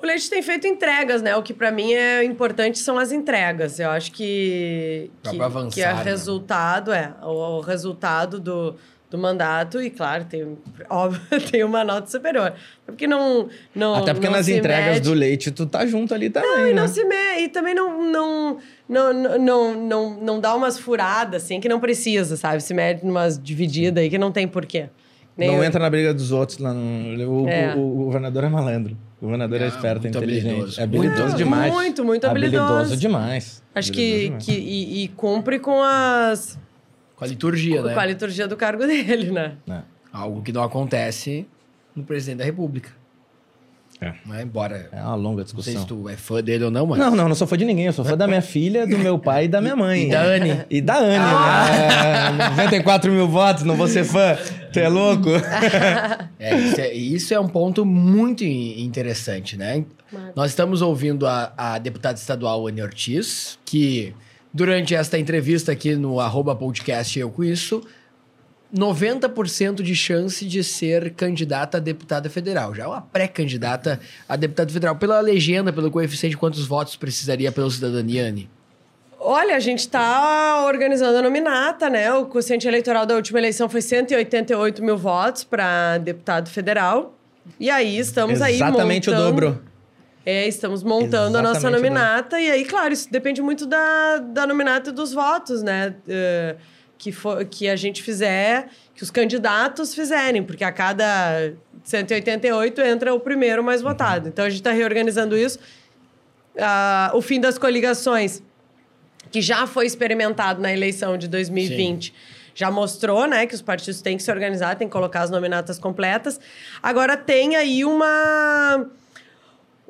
O Leite tem feito entregas, né? O que pra mim é importante são as entregas. Eu acho que Dá que, avançar, que é né? resultado é o, o resultado do, do mandato e claro tem óbvio tem uma nota superior porque não não Até porque não nas entregas mede- do leite tu tá junto ali também, não, e né? não se me... e também não não não, não, não, não, não dá umas furadas assim que não precisa, sabe? Se mede numas divididas aí que não tem porquê. Nem Não eu- entra na briga dos outros lá no... O, É. o- o governador é malandro. O governador é Ah, esperto, muito inteligente. habilidoso. É habilidoso Muito, demais. muito, muito habilidoso. demais. Acho Habilidoso que, demais. que e, e cumpre com as Com a liturgia, né? com a liturgia do cargo dele, né? É. Algo que não acontece no presidente da República. É. Né? Embora. É uma longa Não sei discussão. se tu é fã dele ou não, mas. Não, não, não sou fã de ninguém. Eu sou fã da minha filha, do meu pai e da minha mãe. E da Anne. E da Anne. Ah. né? 94 mil votos, não vou ser fã. Tu é louco? É, isso, é, isso é um ponto muito in- interessante, né? Nós estamos ouvindo a, a deputada estadual Anne Ortiz, que durante esta entrevista aqui no arroba podcast Eu Com Isso, 90% de chance de ser candidata a deputada federal. Já é uma pré-candidata a deputada federal. Pela legenda, pelo coeficiente, quantos votos precisaria pela cidadania, Anne? Olha, a gente está organizando a nominata, né? O quociente eleitoral da última eleição foi 188 mil votos para deputado federal. E aí estamos aí Exatamente montando... o dobro. É, estamos montando a nossa Exatamente o nominata. E aí, claro, isso depende muito da, da nominata e dos votos, né? Eh, que, for, que a gente fizer, que os candidatos fizerem, porque a cada 188 entra o primeiro mais votado. Então a gente está reorganizando isso. Ah, o fim das coligações, que já foi experimentado na eleição de 2020. Já mostrou, né, que os partidos têm que se organizar, têm que colocar as nominatas completas. Agora tem aí uma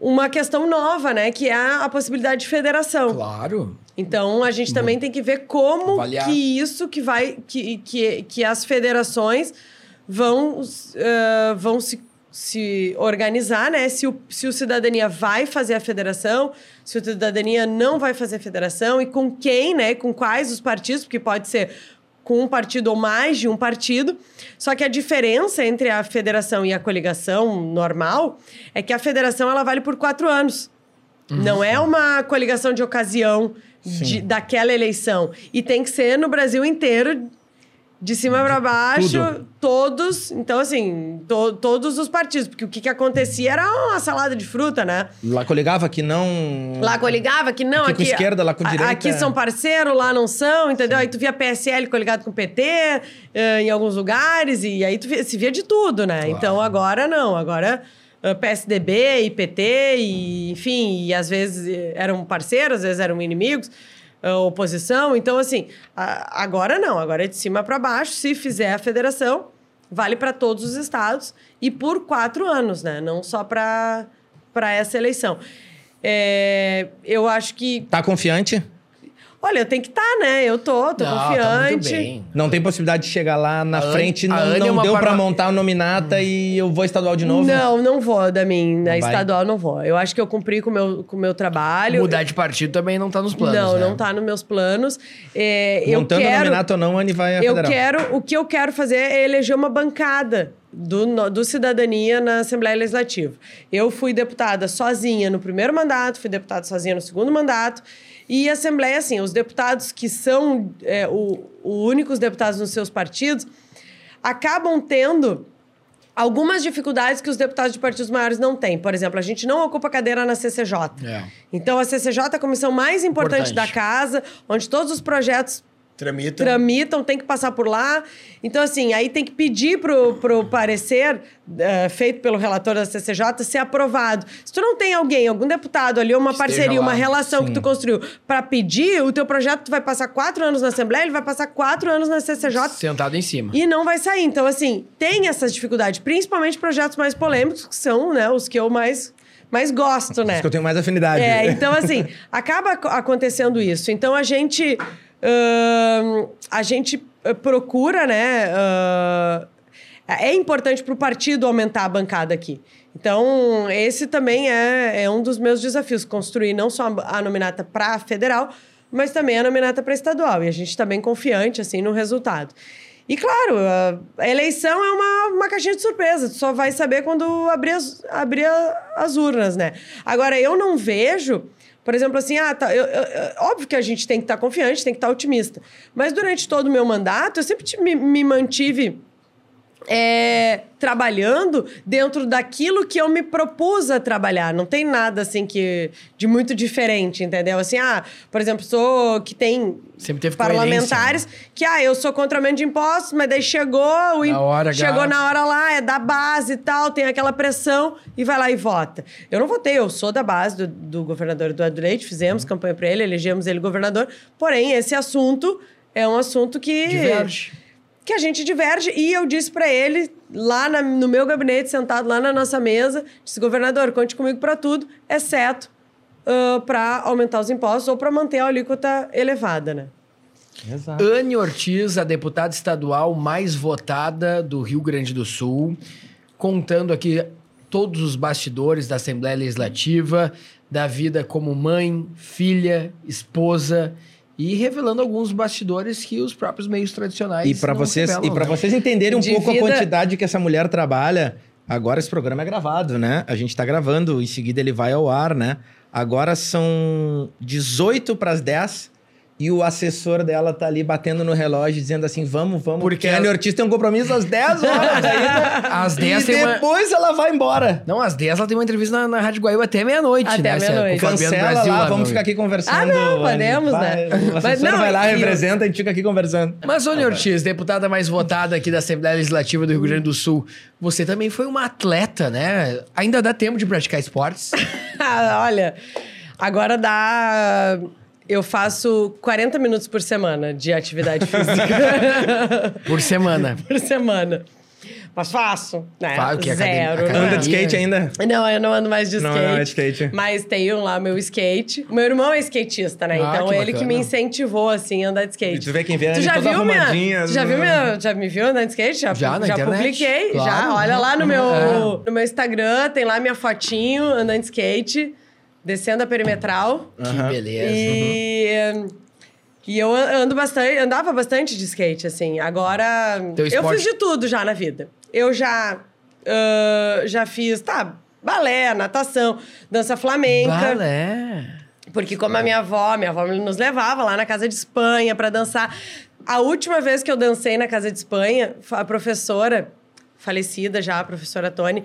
uma questão nova, né, que é a possibilidade de federação. Claro. Então a gente também tem que ver como Avaliar. que isso que vai que, que, que as federações vão eh, vão se, se organizar, né? Se o, se o cidadania vai fazer a federação, se o cidadania não vai fazer a federação e com quem, né? Com quais os partidos, porque pode ser com um partido ou mais de um partido. Só que a diferença entre a federação e a coligação normal é que a federação ela vale por quatro anos. Não é uma coligação de ocasião de- daquela eleição. E tem que ser no Brasil inteiro, de cima para baixo, tudo. todos. Então, assim, to- todos os partidos. Porque o que, que acontecia era uma salada de fruta, né? Lá coligava que não. Lá coligava que não, Aqui aqui. com esquerda, lá com direita. Aqui são parceiro, lá não são, entendeu? Aí tu via PSL coligado com PT eh, em alguns lugares, e aí tu via- se via de tudo, né? Então agora não, agora eh, PSDB e PT, e, enfim, e às vezes eh, eram parceiros, às vezes eram inimigos. Oposição, então assim, agora não, agora é de cima para baixo. Se fizer a federação, vale para todos os estados e por quatro anos, né? Não só para essa eleição. É, eu acho que. Tá confiante? Olha, eu tenho que estar, né? Eu tô, tô Não, Tá confiante. muito bem. Não tem possibilidade de chegar lá na A frente, a não, Anne é não uma deu pra parma- montar a nominata e eu vou estadual de novo? Não, não vou da mim. Na vai? estadual não vou. Eu acho que eu cumpri com o meu, com o meu trabalho. Mudar de partido também não tá nos planos. não, né? não tá nos meus planos. É, Montando a quero, nominata ou não, a Anne vai a eu federal. quero, o que eu quero fazer é eleger uma bancada do, do Cidadania na Assembleia Legislativa. Eu fui deputada sozinha no primeiro mandato, fui deputada sozinha no segundo mandato. E a Assembleia, assim, os deputados que são é, o, o únicos deputados nos seus partidos acabam tendo algumas dificuldades que os deputados de partidos maiores não têm. Por exemplo, a gente não ocupa cadeira na CCJ. É. Então, a CCJ é a comissão mais importante, Importante. da casa, onde todos os projetos Tramita. tramitam, tem que passar por lá. Então, assim, aí tem que pedir pro, pro parecer eh, feito pelo relator da CCJ ser aprovado. Se tu não tem alguém, algum deputado ali, uma Que esteja parceria, uma relação que Sim. tu construiu para pedir, o teu projeto tu vai passar quatro anos na Assembleia, ele vai passar quatro anos na CCJ Sentado em cima. e não vai sair. Então, assim, tem essas dificuldades, principalmente projetos mais polêmicos, que são né, os que eu mais, mais gosto, né? Acho que eu tenho mais afinidade. É, então assim, acaba ac- acontecendo isso. Então a gente. Ahn, a gente eh, procura, né? ah, é importante para o partido aumentar a bancada aqui. Então, esse também é, é um dos meus desafios: construir não só a nominata para federal, mas também a nominata para estadual. E a gente está bem confiante assim no resultado. E claro, a- eleição é uma, uma caixinha de surpresa. Tu só vai saber quando abrir as, abrir as urnas, né? Agora, eu não vejo, por exemplo, assim, ah, tá, eu- eu- óbvio que a gente tem que estar confiante, tem que estar otimista. Mas durante todo o meu mandato, eu sempre me, me mantive é, trabalhando dentro daquilo que eu me propus a trabalhar. Não tem nada assim que de muito diferente, entendeu? Assim, ah, por exemplo, sou que tem parlamentares que ah, eu sou contra aumento de impostos, mas daí chegou o Na hora chegou na hora lá, é da base e tal, tem aquela pressão e vai lá e vota. Eu não votei, eu sou da base do, do governador Eduardo Leite, fizemos Uhum. campanha para ele, elegemos ele governador. Porém, esse assunto é um assunto que Diverge. Que a gente diverge. E eu disse para ele, lá na- no meu gabinete, sentado lá na nossa mesa, disse, governador, conte comigo para tudo, exceto para aumentar os impostos ou para manter a alíquota elevada, né? Exato. Anne Ortiz, a deputada estadual mais votada do Rio Grande do Sul, contando aqui todos os bastidores da Assembleia Legislativa, da vida como mãe, filha, esposa e revelando alguns bastidores que os próprios meios tradicionais E para vocês, revelam, e para né? vocês entenderem um De pouco vida- a quantidade que essa mulher trabalha, agora esse programa é gravado, né? A gente tá gravando, em seguida ele vai ao ar, né? Agora são 18 para as 10 e o assessor dela tá ali batendo no relógio dizendo assim: "Vamos, vamos, Porque porque a Anne Ortiz tem um compromisso às 10 horas ainda". Às 10 e tem uma... depois ela vai embora. Não, às 10 ela tem uma entrevista na, na Rádio Guaíba até meia-noite, Até né? meia-noite. O Fabiano Cancela Brasil lá, vamos ficar aqui conversando. Ah, não, Anne. podemos, Vai, né? O Mas assessor não, vai lá, e- representa, a gente fica aqui conversando. Mas, Sônia Ortiz, deputada mais votada aqui da Assembleia Legislativa do Rio Grande do Sul, você também foi uma atleta, né? Ainda dá tempo de praticar esportes? Ah, Olha, agora dá. Eu faço 40 minutos por semana de atividade física. Por semana. por semana. Mas faço, né? Fa- o quê? Academia- Zero. academia? né? Anda de skate ainda? Não, eu não ando mais de Não, skate. não é de skate. Mas tenho lá meu skate. Meu irmão é skatista, né? Ah, então que ele que bacana. me incentivou, assim, a andar de skate. E tu vê quem vê Tu Anne já toda viu minha, tu já viu né? minha, já me viu andando de skate? Já, Já, na já internet, publiquei, claro. já. Olha lá no meu, É. no meu Instagram, tem lá minha fotinho andando de skate, descendo a perimetral. Que beleza. E, e eu ando bastante, andava bastante de skate, assim. Agora, Teu eu fiz de tudo já na vida. Eu já, ah, já fiz, tá, balé, natação, dança flamenca. Balé. Porque como a minha avó, minha avó nos levava lá na casa de Espanha para dançar. A última vez que eu dancei na casa de Espanha, a professora, falecida já, a professora Tony,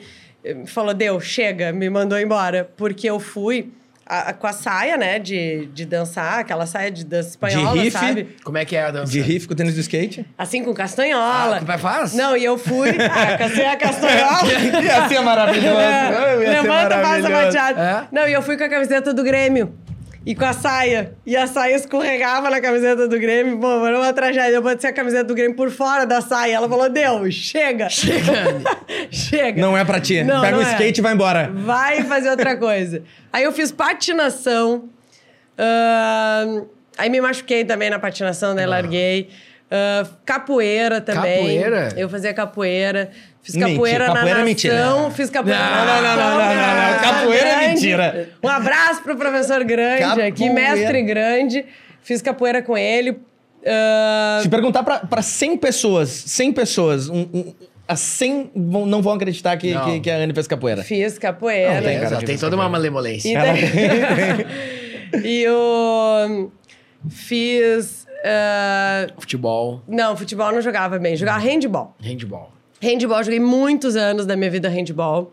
falou: Deu, chega, me mandou embora. Porque eu fui a- a- com a saia, né, de, de dançar, aquela saia de dança espanhola, riff? sabe? Como é que é a dança? De riff com tênis do skate? Assim, com castanhola. Ah, como é que faz? Não, e eu fui. Ah, a castanhola. Ia ser maravilhoso. É, Ia ser Levanta, passa maravilhoso. bateado. É? Não, e eu fui com a camiseta do Grêmio. E com a saia. E a saia escorregava na camiseta do Grêmio. Pô, era uma tragédia. Eu botei a camiseta do Grêmio por fora da saia. Ela falou, Deus, chega. Chega. chega. Não é pra ti. Não, Pega não o é. skate e vai embora. Vai fazer outra coisa. Aí eu fiz patinação. ahn, aí me machuquei também na patinação, daí larguei. Ah, capoeira também. Capoeira? Eu fazia capoeira. Fiz Mentira, capoeira na capoeira é mentira. Fiz capoeira Não, na não, não, natação. não, não, não, não. Capoeira é Grande. mentira. Um abraço pro professor Grande aqui, Capoeira. mestre Grande. Fiz capoeira com ele. Ah, Se perguntar pra, pra 100 pessoas, 100 pessoas, um, um, as 100 vão- não vão acreditar que, Não. que, que a Anne fez capoeira. fiz capoeira. Não, tem, cara, tem toda uma malemolência. E, daí- e eu fiz. ah, Futebol, não, futebol não jogava bem, jogava handball. handball. Handball, joguei muitos anos da minha vida handball.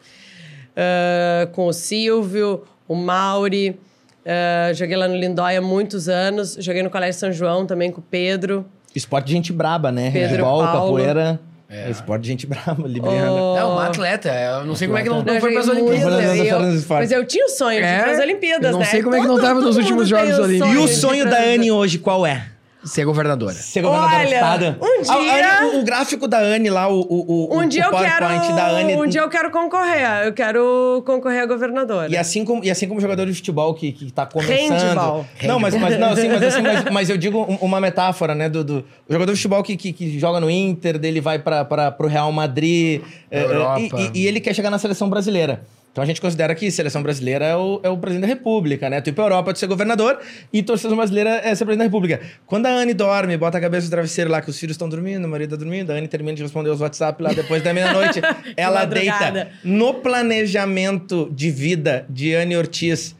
ah, com o Silvio, o Mauri. ah, joguei lá no Lindóia muitos anos. Joguei no Colégio São João também com o Pedro. Esporte de gente braba, né? Pedro Handball, Paulo. capoeira. É. É. Esporte de gente braba, libriana. Oh. Não, uma atleta. Eu não sei como é que não, não foi para as Olimpíadas. Eu-. Mas eu tinha o sonho de ir É? para as Olimpíadas, Eu não né? sei como é que não Todo- tava nos últimos Jogos Olímpicos. E o sonho da Anne hoje qual é? Ser governadora? Ser governadora Olha, do estado. um A- a dia- Anne- o, o gráfico da Anne lá, o, o, o, Um dia o eu quero. PowerPoint da Anne. Um dia eu quero concorrer. Eu quero concorrer a governadora. E assim como, e assim como jogador de futebol que, que tá começando. Handball. Não, mas, mas, não, sim, mas, assim, mas, mas eu digo um- uma metáfora, né? Do, do o jogador de futebol que, que, que joga no Inter, dele vai para pro Real Madrid. é, é, Europa. e, e- e ele quer chegar na seleção brasileira. Então a gente considera que seleção brasileira é o, é o presidente da República, né? Tu ir pra Europa, tu ser governador e tua seleção brasileira é ser presidente da República. Quando a Anne dorme, bota a cabeça no travesseiro lá, que os filhos estão dormindo, o marido tá dormindo, a Anne termina de responder os WhatsApp lá depois da meia-noite, ela deita no planejamento de vida de Anne Ortiz.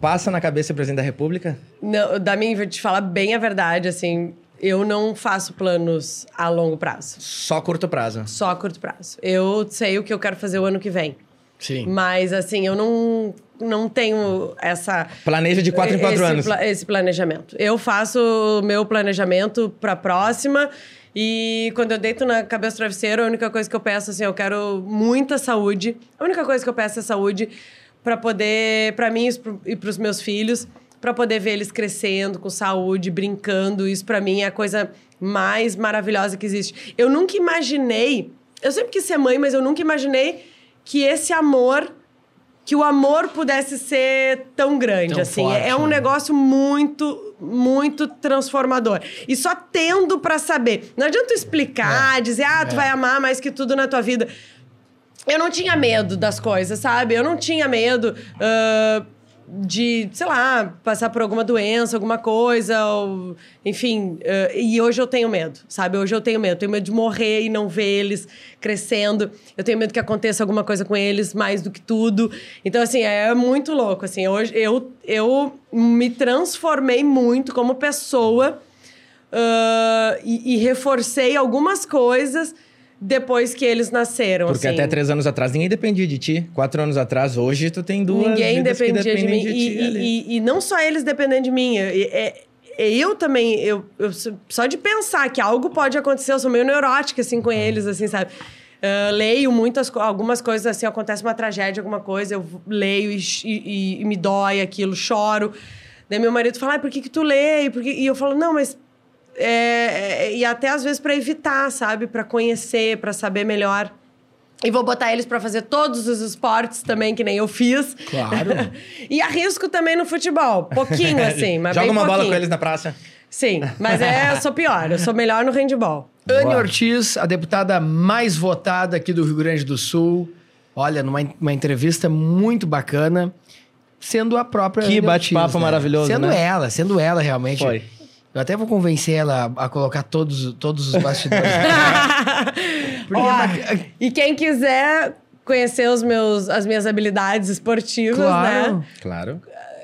Passa na cabeça o presidente da República? Não, da minha, vou te falar bem a verdade, assim, eu não faço planos a longo prazo. Só curto prazo. Só a curto prazo. Eu sei o que eu quero fazer o ano que vem. Sim. Mas, assim, eu não, não tenho essa. Planeja de quatro em quatro esse anos. esse planejamento. Eu faço o meu planejamento pra próxima. E quando eu deito na cabeça do travesseiro, a única coisa que eu peço, assim, eu quero muita saúde. A única coisa que eu peço é saúde pra poder, pra mim e e pros meus filhos, pra poder ver eles crescendo com saúde, brincando. Isso pra mim é a coisa mais maravilhosa que existe. Eu nunca imaginei, eu sempre quis ser mãe, mas eu nunca imaginei que esse amor que o amor pudesse ser tão grande, Tão assim. forte, é um né? negócio muito, muito transformador. E só tendo pra saber. Não adianta tu explicar, dizer, ah, tu vai amar mais que tudo na tua vida. Eu não tinha medo das coisas, sabe? Eu não tinha medo ah, de, sei lá, passar por alguma doença, alguma coisa, ou, enfim. ah, e hoje eu tenho medo, sabe? Hoje eu tenho medo. Eu tenho medo de morrer e não ver eles crescendo. Eu tenho medo que aconteça alguma coisa com eles mais do que tudo. Então, assim, é muito louco. Assim, hoje eu, eu me transformei muito como pessoa ah, e, e reforcei algumas coisas depois que eles nasceram. Porque assim. até três anos atrás ninguém dependia de ti. Quatro anos atrás, hoje tu tem duas Ninguém dependia de mim. ti e, e- e não só eles dependendo de mim. é- é- eu também, eu, eu- só de pensar que algo pode acontecer, eu sou meio neurótica, assim, com eles, assim, sabe? Ah, leio muitas, algumas coisas, assim, acontece uma tragédia, alguma coisa, eu leio e, e- e me dói aquilo, choro. Daí meu marido fala, "Ai, por que que tu lê? E por que-" E eu falo, não, mas... é- é- e até às vezes para evitar, sabe? Para conhecer, para saber melhor. E vou botar eles pra fazer todos os esportes também, que nem eu fiz. Claro. e arrisco também no futebol. Pouquinho, assim, mas Joga bem uma bola pouquinho. com eles na praça. Sim, mas é, eu sou pior. Eu sou melhor no handball. Anne. Ortiz, a deputada mais votada aqui do Rio Grande do Sul. Olha, numa uma entrevista muito bacana, sendo a própria. Que bate-papo né? maravilhoso, Sendo né? ela, sendo ela realmente. Foi. Eu até vou convencer ela a colocar todos, todos os bastidores. Porque Ó, é bac- e quem quiser conhecer os meus, as minhas habilidades esportivas, Claro. né? Claro.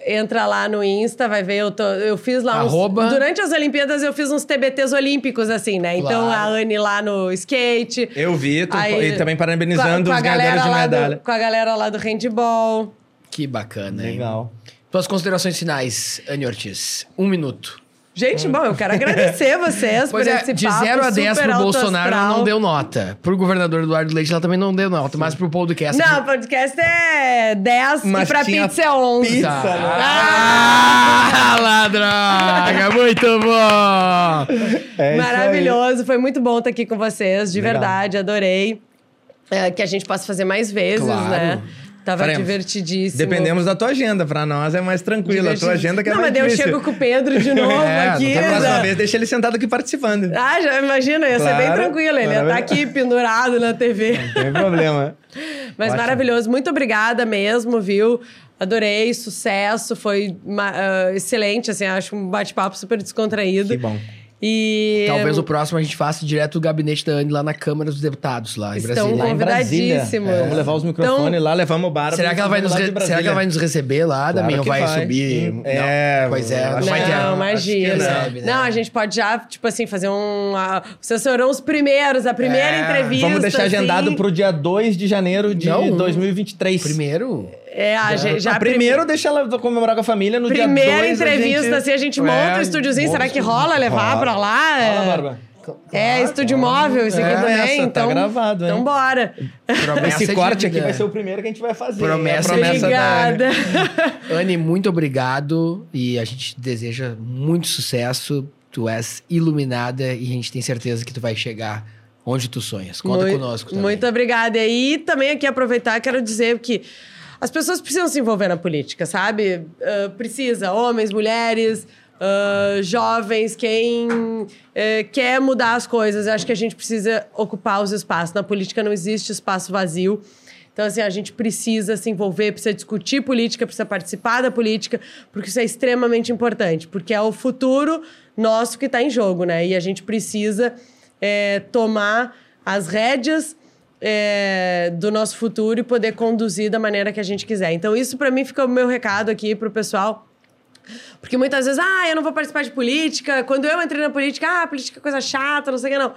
Entra lá no Insta, vai ver. Eu, tô- eu fiz lá uns- Arroba. Durante as Olimpíadas, eu fiz uns TBTs olímpicos, assim, né? Então, a Claro. Anne lá no skate. Eu vi, tu, Aí, e também parabenizando com a- com a os ganhadores de lá do- medalha. Com a galera lá do handball. Que bacana, hein? Legal. Tuas considerações finais, Anne Ortiz. Um minuto. Gente, bom, eu quero agradecer vocês Pois por é, esse de papo 0 a 10 super pro Bolsonaro ela astral. não deu nota. Pro governador Eduardo Leite ela também não deu nota, mas pro podcast. Não, podcast é 10 Mas e pra tinha pizza é 11. pizza, né? Ah, ladroga! Muito bom! É Maravilhoso, foi muito bom estar aqui com vocês, de Legal. verdade, adorei. É, que a gente possa fazer mais vezes, Claro. né? Tava Faremos. divertidíssimo. Dependemos da tua agenda. Pra nós é mais tranquilo. A tua agenda que é Não, mais mas daí eu difícil. chego com o Pedro de novo É, aqui. Da tem próxima né? vez, deixa ele sentado aqui participando. Ah, já imagina, ia ser bem Claro. tranquilo. Ele ia estar Maravilha. aqui pendurado na TV. Não tem problema. Mas Ótimo. maravilhoso. Muito obrigada mesmo, viu? Adorei, sucesso, foi ah, excelente, assim, acho um bate-papo super descontraído. Que bom. E Talvez o próximo a gente faça direto do gabinete da Anne lá na Câmara dos Deputados, lá em Estão em Brasília. Convidadíssimos. É, vamos levar os microfones Então- lá, levamos o bar. Será que, ela vai nos re- será que ela vai nos receber lá, Claro Damião? Vai, vai. subir? Hum, é, Pois é, não vai ter. não, imagina. não. Não, a gente pode já, tipo assim, fazer um. vocês serão os primeiros, a primeira É, entrevista. Vamos deixar agendado assim. pro dia 2 de janeiro de Não. 2023. Primeiro? É, a gente já. Ah, primeiro deixa ela comemorar com a família no dia 2. Primeira entrevista, assim, a gente monta É, um estúdiozinho. Será que rola levar Rola. pra lá? É- Fala, Barba. É, estúdio móvel, isso aqui É, também. essa, tá então, gravado, hein? Então bora. Promessa Esse corte aqui vai ser o primeiro que a gente vai fazer. Promessa é a promessa Obrigada. da Anne. Anne, muito obrigado. E a gente deseja muito sucesso. Tu és iluminada e a gente tem certeza que tu vai chegar onde tu sonhas. Conta muito, conosco também. Muito obrigada. E também aqui aproveitar, quero dizer que as pessoas precisam se envolver na política, sabe? Uh, precisa, homens, mulheres, uh, jovens, quem uh, quer mudar as coisas. Eu acho que a gente precisa ocupar os espaços. Na política não existe espaço vazio. Então, assim, a gente precisa se envolver, precisa discutir política, precisa participar da política, porque isso é extremamente importante, porque é o futuro nosso que está em jogo, né? E a gente precisa é, tomar as rédeas é, do nosso futuro e poder conduzir da maneira que a gente quiser. Então, isso para mim fica o meu recado aqui pro pessoal. Porque muitas vezes, ah, eu não vou participar de política. Quando eu entrei na política, ah, política é coisa chata, não sei o que, não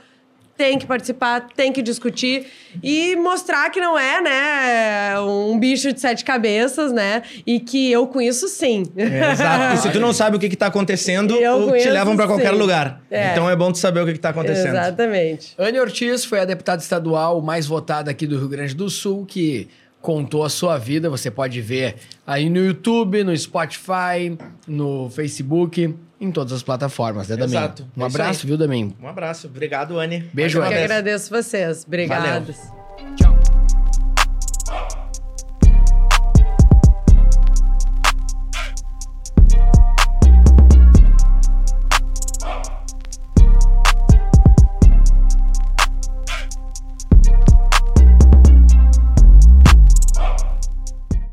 tem que participar, tem que discutir e mostrar que não é, né, um bicho de sete cabeças, né? E que eu com isso sim. É, exato. E se tu não sabe o que, está acontecendo, eu te levam para qualquer lugar. É. Então é bom tu saber o que, está acontecendo. Exatamente. Anne Ortiz foi a deputada estadual mais votada aqui do Rio Grande do Sul, que contou a sua vida. Você pode ver aí no YouTube, no Spotify, no Facebook em todas as plataformas, né, Damin? Exato. Um é abraço, viu, Damin? Um abraço. Obrigado, Anne. Beijo, Anne. Eu que agradeço vocês. Obrigadas.